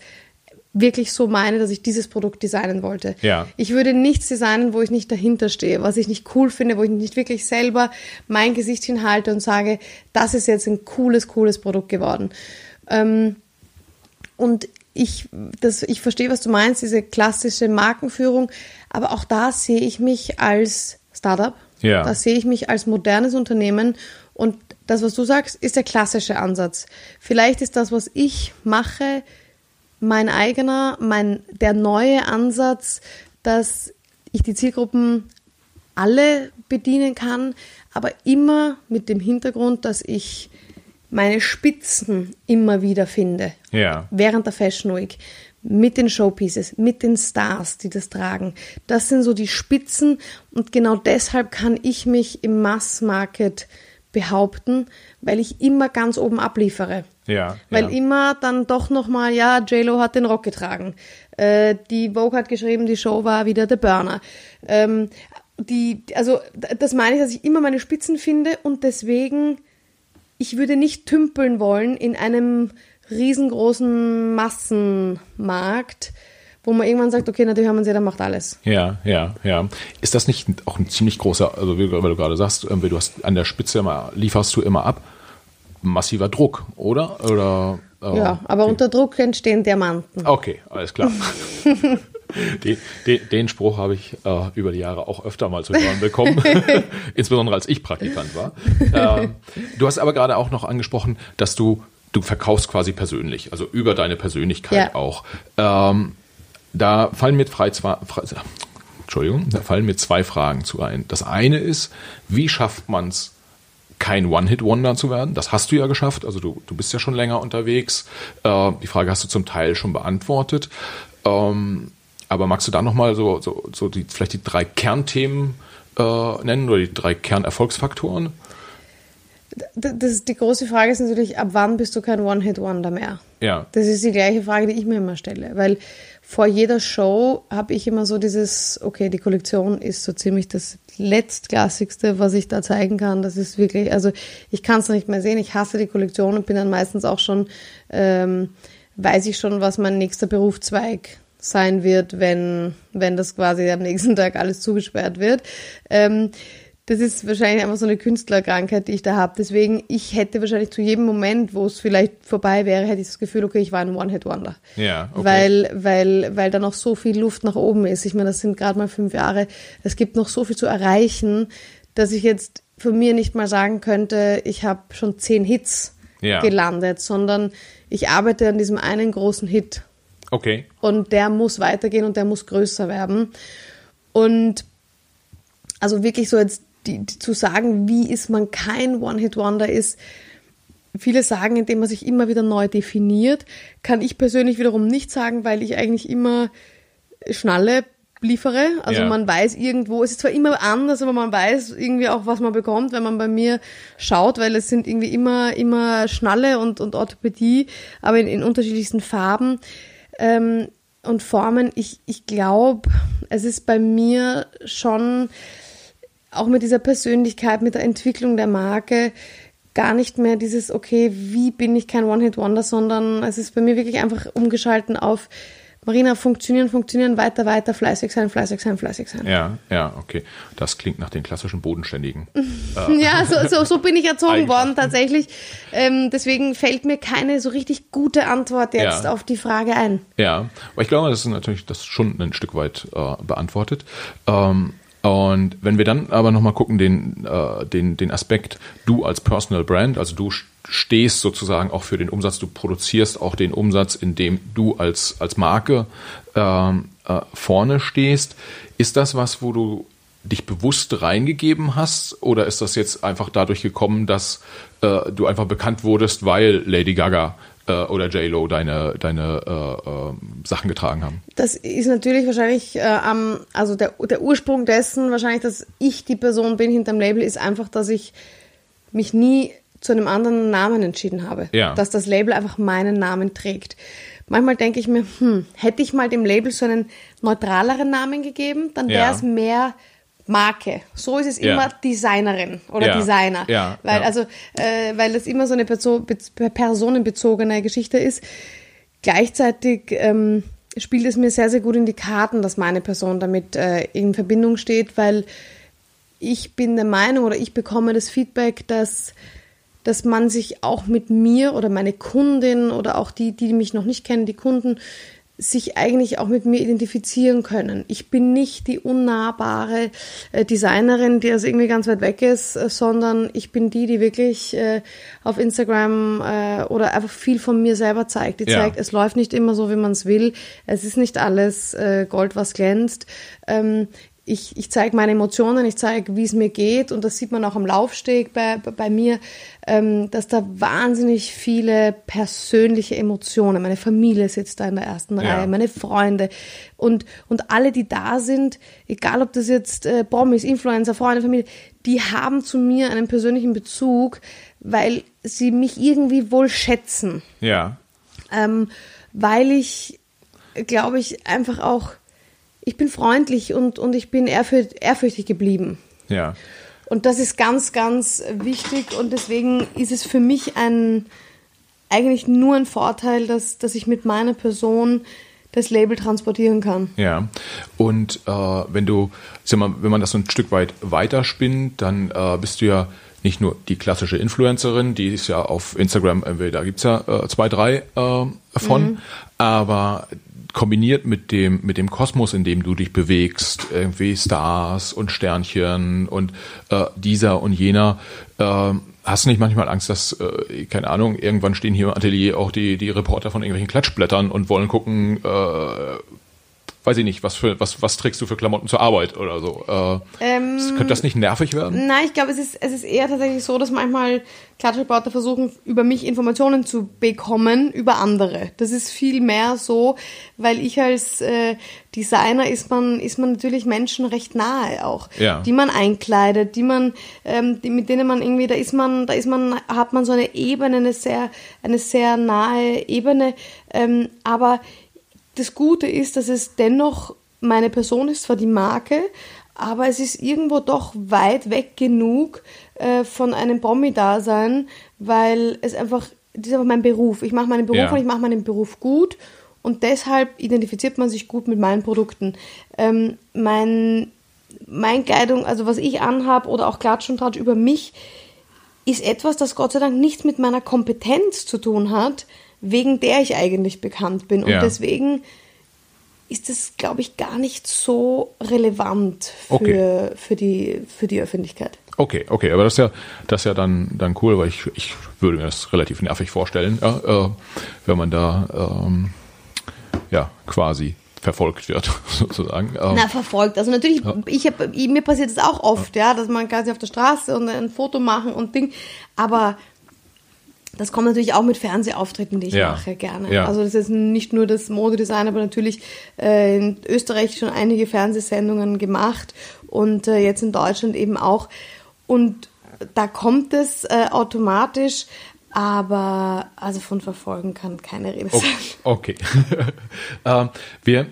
wirklich so meine, dass ich dieses Produkt designen wollte. Ja. Ich würde nichts designen, wo ich nicht dahinter stehe, was ich nicht cool finde, wo ich nicht wirklich selber mein Gesicht hinhalte und sage, das ist jetzt ein cooles, cooles Produkt geworden. Ähm, und ich, das, ich verstehe, was du meinst, diese klassische Markenführung, aber auch da sehe ich mich als Startup. Ja. Da sehe ich mich als modernes Unternehmen und das, was du sagst, ist der klassische Ansatz. Vielleicht ist das, was ich mache, mein eigener, mein, der neue Ansatz, dass ich die Zielgruppen alle bedienen kann, aber immer mit dem Hintergrund, dass ich meine Spitzen immer wieder finde. Ja. Während der Fashion Week. Mit den Showpieces, mit den Stars, die das tragen. Das sind so die Spitzen und genau deshalb kann ich mich im Mass-Market behaupten, weil ich immer ganz oben abliefere. Ja, Weil ja. immer dann doch nochmal, ja, JLo hat den Rock getragen. Äh, die Vogue hat geschrieben, die Show war wieder der Burner. Ähm, die, also das meine ich, dass ich immer meine Spitzen finde und deswegen, ich würde nicht tümpeln wollen in einem riesengroßen Massenmarkt, wo man irgendwann sagt, okay, natürlich haben wir sie, der macht alles. Ja, ja, ja. Ist das nicht auch ein ziemlich großer, also wie, weil du gerade sagst, du hast an der Spitze immer, lieferst du immer ab, massiver Druck, oder? Oder äh, Ja, aber unter Druck entstehen Diamanten. Okay, alles klar. Den, den, den Spruch habe ich äh, über die Jahre auch öfter mal zu hören bekommen, insbesondere als ich Praktikant war. Ähm, du hast aber gerade auch noch angesprochen, dass du du verkaufst quasi persönlich, also über deine Persönlichkeit Ja. auch. Ähm, da fallen mir frei zwar frei, Entschuldigung, da fallen mir zwei Fragen zu ein. Das eine ist, wie schafft man es, kein One-Hit-Wonder zu werden? Das hast du ja geschafft, also du, du bist ja schon länger unterwegs. Äh, die Frage hast du zum Teil schon beantwortet. Ähm, aber magst du da nochmal so, so, so die, vielleicht die drei Kernthemen äh, nennen oder die drei Kernerfolgsfaktoren? Das, die große Frage ist natürlich, ab wann bist du kein One-Hit-Wonder mehr? Ja. Das ist die gleiche Frage, die ich mir immer stelle, weil vor jeder Show habe ich immer so dieses, okay, die Kollektion ist so ziemlich das letztklassigste, was ich da zeigen kann. Das ist wirklich, also ich kann es nicht mehr sehen. Ich hasse die Kollektion und bin dann meistens auch schon, ähm, weiß ich schon, was mein nächster Berufszweig sein wird, wenn, wenn das quasi am nächsten Tag alles zugesperrt wird. Ähm, das ist wahrscheinlich einfach so eine Künstlerkrankheit, die ich da habe. Deswegen, ich hätte wahrscheinlich zu jedem Moment, wo es vielleicht vorbei wäre, hätte ich das Gefühl, okay, ich war ein One-Hit-Wonder. Ja, okay. Weil, weil, weil da noch so viel Luft nach oben ist. Ich meine, das sind gerade mal fünf Jahre. Es gibt noch so viel zu erreichen, dass ich jetzt von mir nicht mal sagen könnte, ich habe schon zehn Hits ja. gelandet, sondern ich arbeite an diesem einen großen Hit. Okay. Und der muss weitergehen und der muss größer werden. Und also wirklich so jetzt die, die, zu sagen, wie ist man kein One-Hit-Wonder ist, viele sagen, indem man sich immer wieder neu definiert, kann ich persönlich wiederum nicht sagen, weil ich eigentlich immer schnalle liefere. Also ja. man weiß irgendwo, es ist zwar immer anders, aber man weiß irgendwie auch, was man bekommt, wenn man bei mir schaut, weil es sind irgendwie immer, immer Schnalle und, und Orthopädie, aber in, in unterschiedlichsten Farben ähm, und Formen. Ich, ich glaube, es ist bei mir schon auch mit dieser Persönlichkeit, mit der Entwicklung der Marke gar nicht mehr dieses, okay, wie bin ich kein One-Hit-Wonder, sondern es ist bei mir wirklich einfach umgeschalten auf Marina, funktionieren, funktionieren, weiter, weiter, fleißig sein, fleißig sein, fleißig sein. Ja, ja, okay. Das klingt nach den klassischen Bodenständigen. Äh, ja, so, so, so bin ich erzogen worden tatsächlich. Ähm, deswegen fällt mir keine so richtig gute Antwort jetzt ja. auf die Frage ein. Ja, aber ich glaube, das ist natürlich das schon ein Stück weit äh, beantwortet. Ähm, und wenn wir dann aber nochmal gucken, den, äh, den, den Aspekt, du als Personal Brand, also du stehst sozusagen auch für den Umsatz, du produzierst auch den Umsatz, in dem du als, als Marke ähm, äh, vorne stehst. Ist das was, wo du dich bewusst reingegeben hast oder ist das jetzt einfach dadurch gekommen, dass äh, du einfach bekannt wurdest, weil Lady Gaga äh, oder J-Lo deine, deine äh, äh, Sachen getragen haben? Das ist natürlich wahrscheinlich äh, am, also der, der Ursprung dessen, wahrscheinlich, dass ich die Person bin hinterm Label, ist einfach, dass ich mich nie zu einem anderen Namen entschieden habe. Ja. Dass das Label einfach meinen Namen trägt. Manchmal denke ich mir, hm, hätte ich mal dem Label so einen neutraleren Namen gegeben, dann wäre es ja. mehr Marke. So ist es ja. immer Designerin oder ja. Designer. Ja. Weil, also, äh, weil das immer so eine Perso personenbezogene Geschichte ist. Gleichzeitig ähm, spielt es mir sehr, sehr gut in die Karten, dass meine Person damit äh, in Verbindung steht, weil ich bin der Meinung oder ich bekomme das Feedback, dass, dass man sich auch mit mir oder meine Kundin oder auch die, die mich noch nicht kennen, die Kunden, sich eigentlich auch mit mir identifizieren können. Ich bin nicht die unnahbare äh, Designerin, die also irgendwie ganz weit weg ist, äh, sondern ich bin die, die wirklich äh, auf Instagram oder einfach viel von mir selber zeigt. Die ja. zeigt, es läuft nicht immer so, wie man es will. Es ist nicht alles Gold, was glänzt. Ich, ich zeige meine Emotionen, ich zeige, wie es mir geht und das sieht man auch am Laufsteg bei, bei mir, ähm, dass da wahnsinnig viele persönliche Emotionen, meine Familie sitzt da in der ersten ja. Reihe, meine Freunde und, und alle, die da sind, egal ob das jetzt äh, Promis, Influencer, Freunde, Familie, die haben zu mir einen persönlichen Bezug, weil sie mich irgendwie wohl schätzen. Ja. Ähm, weil ich, glaube ich, einfach auch ich bin freundlich und, und ich bin ehrfürchtig, ehrfürchtig geblieben. Ja. Und das ist ganz, ganz wichtig und deswegen ist es für mich ein, eigentlich nur ein Vorteil, dass, dass ich mit meiner Person das Label transportieren kann. Ja, und äh, wenn du, sag mal, wenn man das so ein Stück weit weiterspinnt, dann äh, bist du ja nicht nur die klassische Influencerin, die ist ja auf Instagram, äh, da gibt es ja äh, zwei, drei äh, von, mhm. aber kombiniert mit dem, mit dem Kosmos, in dem du dich bewegst, irgendwie Stars und Sternchen und äh, dieser und jener, äh, hast du nicht manchmal Angst, dass, äh, keine Ahnung, irgendwann stehen hier im Atelier auch die, die Reporter von irgendwelchen Klatschblättern und wollen gucken, äh, weiß ich nicht, was für was was trägst du für Klamotten zur Arbeit oder so? Äh, Ähm, könnte das nicht nervig werden? Nein, ich glaube, es ist, es ist eher tatsächlich so, dass manchmal Klatschreporter versuchen, über mich Informationen zu bekommen, über andere. Das ist viel mehr so, weil ich als äh, Designer ist man, ist man natürlich Menschen recht nahe auch, Ja. die man einkleidet, die man, ähm, die, mit denen man irgendwie, da ist man, da ist man, hat man so eine Ebene, eine sehr, eine sehr nahe Ebene, ähm, aber das Gute ist, dass es dennoch meine Person ist, zwar die Marke, aber es ist irgendwo doch weit weg genug äh, von einem Promi-Dasein, weil es einfach, das ist einfach mein Beruf. Ich mache meinen Beruf Ja. und ich mache meinen Beruf gut und deshalb identifiziert man sich gut mit meinen Produkten. Ähm, mein, mein Kleidung, also was ich anhab oder auch Klatsch und Tratsch über mich, ist etwas, das Gott sei Dank nichts mit meiner Kompetenz zu tun hat, wegen der ich eigentlich bekannt bin. Und Ja. deswegen ist es, glaube ich, gar nicht so relevant für, Okay. für, die, für die Öffentlichkeit. Okay, okay, aber das ist ja, das ist ja dann, dann cool, weil ich, ich würde mir das relativ nervig vorstellen, ja, äh, wenn man da ähm, ja quasi verfolgt wird, sozusagen. Ähm, Na, verfolgt. Also natürlich, ich hab, mir passiert es auch oft, ja, dass man quasi auf der Straße und ein Foto machen und Ding, aber das kommt natürlich auch mit Fernsehauftritten, die ich Ja. mache, gerne. Ja. Also das ist nicht nur das Modedesign, aber natürlich äh, in Österreich schon einige Fernsehsendungen gemacht und äh, jetzt in Deutschland eben auch. Und da kommt es äh, automatisch, aber also von Verfolgen kann keine Rede sein. Okay. okay. ähm, wir,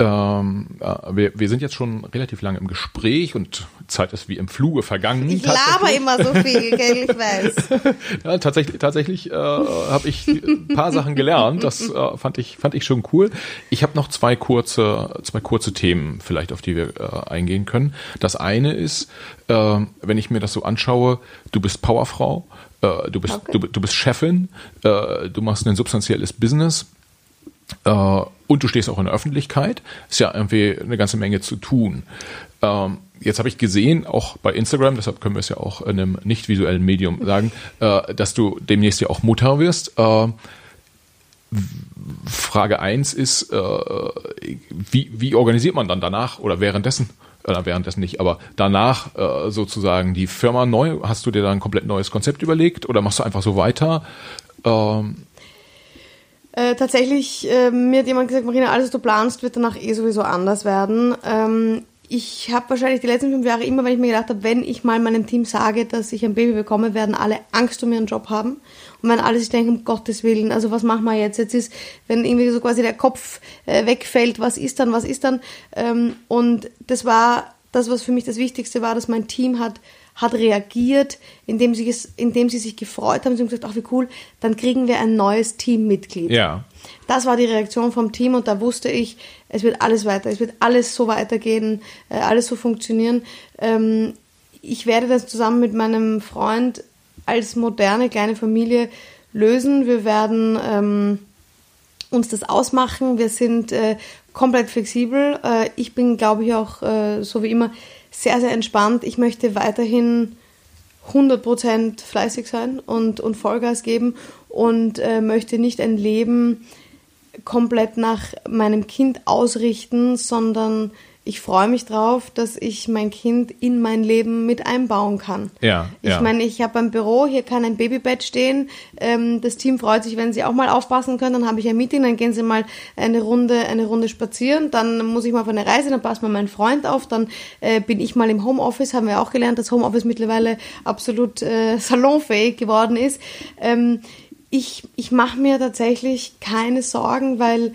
ähm, äh, wir, wir sind jetzt schon relativ lange im Gespräch und Zeit ist wie im Fluge vergangen. Ich laber immer so viel, gell, ich weiß. Ja, tatsächlich, tatsächlich äh, habe ich ein paar Sachen gelernt. Das äh, fand ich fand ich schon cool. Ich habe noch zwei kurze zwei kurze Themen vielleicht, auf die wir äh, eingehen können. Das eine ist, äh, wenn ich mir das so anschaue, du bist Powerfrau, äh, du bist Okay. du, du bist Chefin, äh, du machst ein substanzielles Business. Äh, und du stehst auch in der Öffentlichkeit. Ist ja irgendwie eine ganze Menge zu tun. Ähm, jetzt habe ich gesehen, auch bei Instagram, deshalb können wir es ja auch in einem nicht visuellen Medium sagen, äh, dass du demnächst ja auch Mutter wirst. Äh, Frage eins ist, äh, wie, wie organisiert man dann danach oder währenddessen, oder währenddessen nicht, aber danach äh, sozusagen die Firma neu? Hast du dir da ein komplett neues Konzept überlegt oder machst du einfach so weiter? Ähm, Äh, tatsächlich, äh, mir hat jemand gesagt, Marina, alles, was du planst, wird danach eh sowieso anders werden. Ähm, ich habe wahrscheinlich die letzten fünf Jahre immer, wenn ich mir gedacht habe, wenn ich mal meinem Team sage, dass ich ein Baby bekomme, werden alle Angst um ihren Job haben. Und wenn alle sich denken, um Gottes Willen, also was machen wir jetzt? Jetzt ist, wenn irgendwie so quasi der Kopf äh, wegfällt, was ist dann, was ist dann? Ähm, und das war das, was für mich das Wichtigste war, dass mein Team hat hat reagiert, indem sie, es, indem sie sich gefreut haben. Sie haben gesagt, ach wie cool, dann kriegen wir ein neues Teammitglied. ja. Das war die Reaktion vom Team und da wusste ich, es wird alles weiter, es wird alles so weitergehen, äh, alles so funktionieren. Ähm, ich werde das zusammen mit meinem Freund als moderne kleine Familie lösen. Wir werden ähm, uns das ausmachen. Wir sind äh, komplett flexibel. Äh, ich bin, glaube ich, auch so wie immer sehr, sehr entspannt. Ich möchte weiterhin 100% fleißig sein und, und Vollgas geben und äh, möchte nicht ein Leben komplett nach meinem Kind ausrichten, sondern ich freue mich drauf, dass ich mein Kind in mein Leben mit einbauen kann. Ja, Ich ja. meine, ich habe ein Büro, hier kann ein Babybett stehen. Ähm, das Team freut sich, wenn sie auch mal aufpassen können. Dann habe ich ein Meeting, dann gehen sie mal eine Runde, eine Runde spazieren. Dann muss ich mal auf eine Reise, dann passt mal mein Freund auf. Dann äh, bin ich mal im Homeoffice. Haben wir auch gelernt, dass Homeoffice mittlerweile absolut äh, salonfähig geworden ist. Ähm, ich ich mache mir tatsächlich keine Sorgen, weil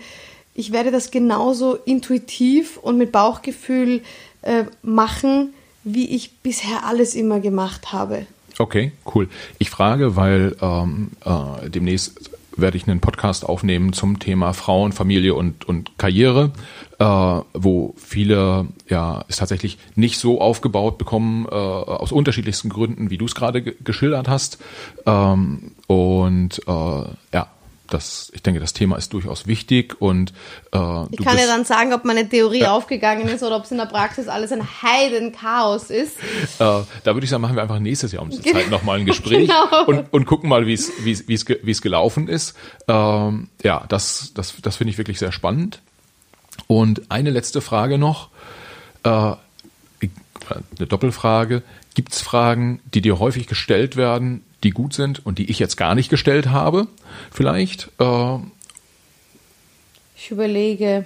ich werde das genauso intuitiv und mit Bauchgefühl äh, machen, wie ich bisher alles immer gemacht habe. Okay, cool. Ich frage, weil ähm, äh, demnächst werde ich einen Podcast aufnehmen zum Thema Frauen, Familie und, und Karriere, äh, wo viele ja es tatsächlich nicht so aufgebaut bekommen, äh, aus unterschiedlichsten Gründen, wie du es gerade ge geschildert hast. Ähm, und äh, ja, das, ich denke, das Thema ist durchaus wichtig und äh, Ich kann ja dann sagen, ob meine Theorie Ja. aufgegangen ist oder ob es in der Praxis alles ein Heidenchaos ist. Äh, da würde ich sagen, machen wir einfach nächstes Jahr um diese Zeit nochmal ein Gespräch Genau. und, und gucken mal, wie es wie es wie es ge- wie es gelaufen ist. Ähm, ja, das das das finde ich wirklich sehr spannend. Und eine letzte Frage noch, äh, eine Doppelfrage. Gibt es Fragen, die dir häufig gestellt werden, die gut sind und die ich jetzt gar nicht gestellt habe? Vielleicht? Äh, ich überlege.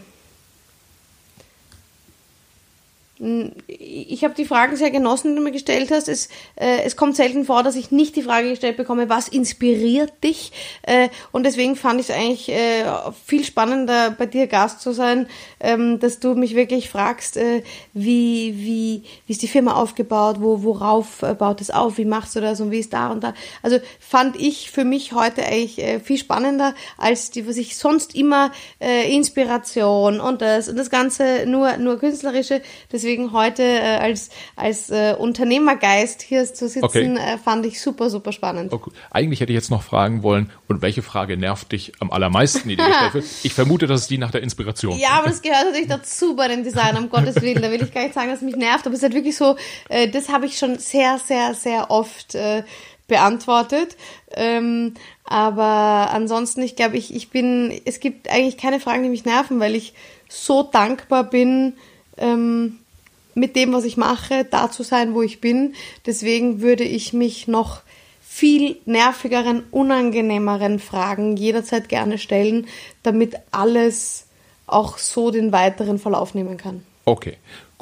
Ich habe die Fragen sehr genossen, die du mir gestellt hast. Es, äh, es kommt selten vor, dass ich nicht die Frage gestellt bekomme, was inspiriert dich? Äh, und deswegen fand ich es eigentlich äh, viel spannender, bei dir Gast zu sein, ähm, dass du mich wirklich fragst, äh, wie, wie, wie ist die Firma aufgebaut, wo, worauf äh, baut es auf, wie machst du das und wie ist da und da. Also fand ich für mich heute eigentlich äh, viel spannender als die, was ich sonst immer äh, Inspiration und das und das Ganze nur, nur künstlerische. Deswegen deswegen heute äh, als, als äh, Unternehmergeist hier zu sitzen, okay. äh, fand ich super, super spannend. Okay. Eigentlich hätte ich jetzt noch fragen wollen, und welche Frage nervt dich am allermeisten, die dir gestellt wird? Ich vermute, dass es die nach der Inspiration. Ja, aber das gehört natürlich dazu bei dem Design, um Gottes Willen. Da will ich gar nicht sagen, dass es mich nervt, aber es ist halt wirklich so, äh, das habe ich schon sehr, sehr, sehr oft äh, beantwortet. Ähm, aber ansonsten, ich glaube, ich, ich bin, es gibt eigentlich keine Fragen, die mich nerven, weil ich so dankbar bin, ähm, mit dem, was ich mache, da zu sein, wo ich bin. Deswegen würde ich mich noch viel nervigeren, unangenehmeren Fragen jederzeit gerne stellen, damit alles auch so den weiteren Verlauf nehmen kann. Okay,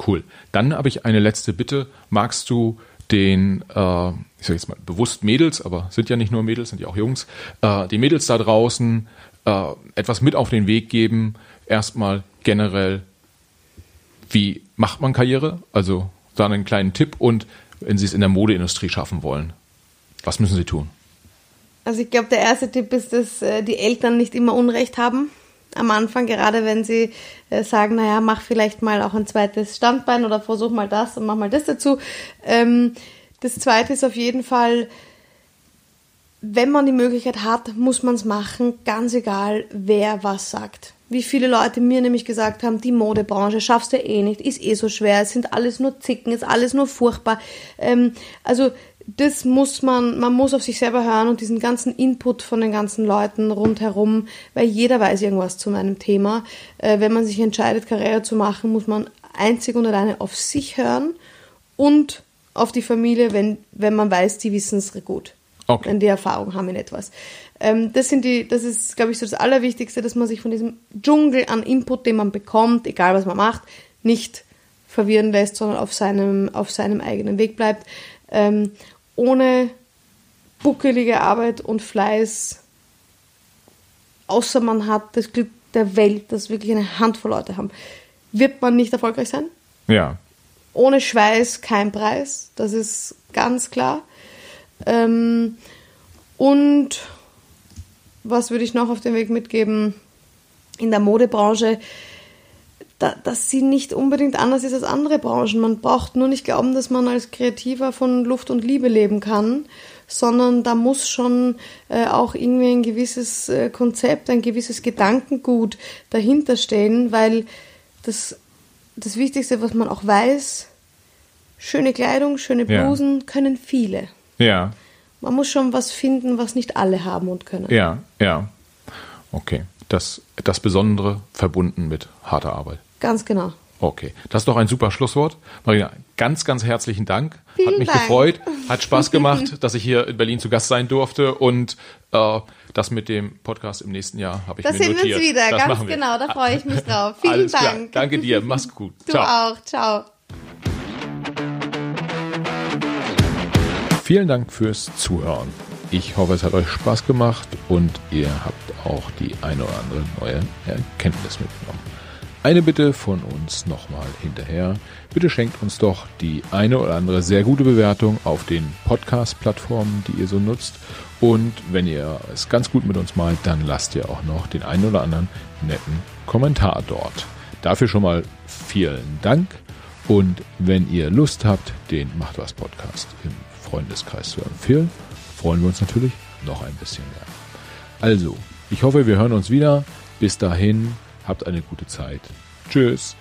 cool. Dann habe ich eine letzte Bitte. Magst du den, äh, ich sage jetzt mal bewusst Mädels, aber sind ja nicht nur Mädels, sind ja auch Jungs, äh, die Mädels da draußen äh, etwas mit auf den Weg geben, erstmal generell wie macht man Karriere? Also da einen kleinen Tipp und wenn Sie es in der Modeindustrie schaffen wollen, was müssen Sie tun? Also ich glaube, der erste Tipp ist, dass äh, die Eltern nicht immer Unrecht haben am Anfang, gerade wenn sie äh, sagen, naja, mach vielleicht mal auch ein zweites Standbein oder versuch mal das und mach mal das dazu. Ähm, das zweite ist auf jeden Fall, wenn man die Möglichkeit hat, muss man es machen, ganz egal, wer was sagt. Wie viele Leute mir nämlich gesagt haben, die Modebranche schaffst du eh nicht, ist eh so schwer, es sind alles nur Zicken, ist alles nur furchtbar. Ähm, also das muss man, man muss auf sich selber hören und diesen ganzen Input von den ganzen Leuten rundherum, weil jeder weiß irgendwas zu meinem Thema. Äh, wenn man sich entscheidet, Karriere zu machen, muss man einzig und alleine auf sich hören und auf die Familie, wenn, wenn man weiß, die wissen es gut. Okay. Wenn die Erfahrung haben in etwas. Ähm, das sind die, das ist, glaube ich, so das Allerwichtigste, dass man sich von diesem Dschungel an Input, den man bekommt, egal was man macht, nicht verwirren lässt, sondern auf seinem, auf seinem eigenen Weg bleibt. Ähm, ohne buckelige Arbeit und Fleiß, außer man hat das Glück der Welt, dass wirklich eine Handvoll Leute haben, wird man nicht erfolgreich sein. Ja. Ohne Schweiß kein Preis, das ist ganz klar. Ähm, und was würde ich noch auf den Weg mitgeben? In der Modebranche, da, dass sie nicht unbedingt anders ist als andere Branchen. Man braucht nur nicht glauben, dass man als Kreativer von Luft und Liebe leben kann, sondern da muss schon äh, auch irgendwie ein gewisses äh, Konzept, ein gewisses Gedankengut dahinter stehen, weil das, das Wichtigste, was man auch weiß, schöne Kleidung, schöne Blusen ja. können viele. Ja. Man muss schon was finden, was nicht alle haben und können. Ja, ja. Okay. Das, das Besondere verbunden mit harter Arbeit. Ganz genau. Okay, das ist doch ein super Schlusswort. Marina, ganz, ganz herzlichen Dank. Vielen hat mich Dank. gefreut, hat Spaß gemacht, dass ich hier in Berlin zu Gast sein durfte und äh, das mit dem Podcast im nächsten Jahr habe ich das mir notiert. Das sehen wir uns wieder, das ganz genau, da freue ich mich drauf. Vielen Alles Dank. Klar. Danke dir, mach's gut. Du Ciao. auch, ciao. Vielen Dank fürs Zuhören. Ich hoffe, es hat euch Spaß gemacht und ihr habt auch die eine oder andere neue Erkenntnis mitgenommen. Eine Bitte von uns nochmal hinterher. Bitte schenkt uns doch die eine oder andere sehr gute Bewertung auf den Podcast-Plattformen, die ihr so nutzt. Und wenn ihr es ganz gut mit uns meint, dann lasst ihr auch noch den einen oder anderen netten Kommentar dort. Dafür schon mal vielen Dank. Und wenn ihr Lust habt, den Macht was Podcast im Freundeskreis zu empfehlen. Freuen wir uns natürlich noch ein bisschen mehr. Also, ich hoffe, wir hören uns wieder. Bis dahin, habt eine gute Zeit. Tschüss.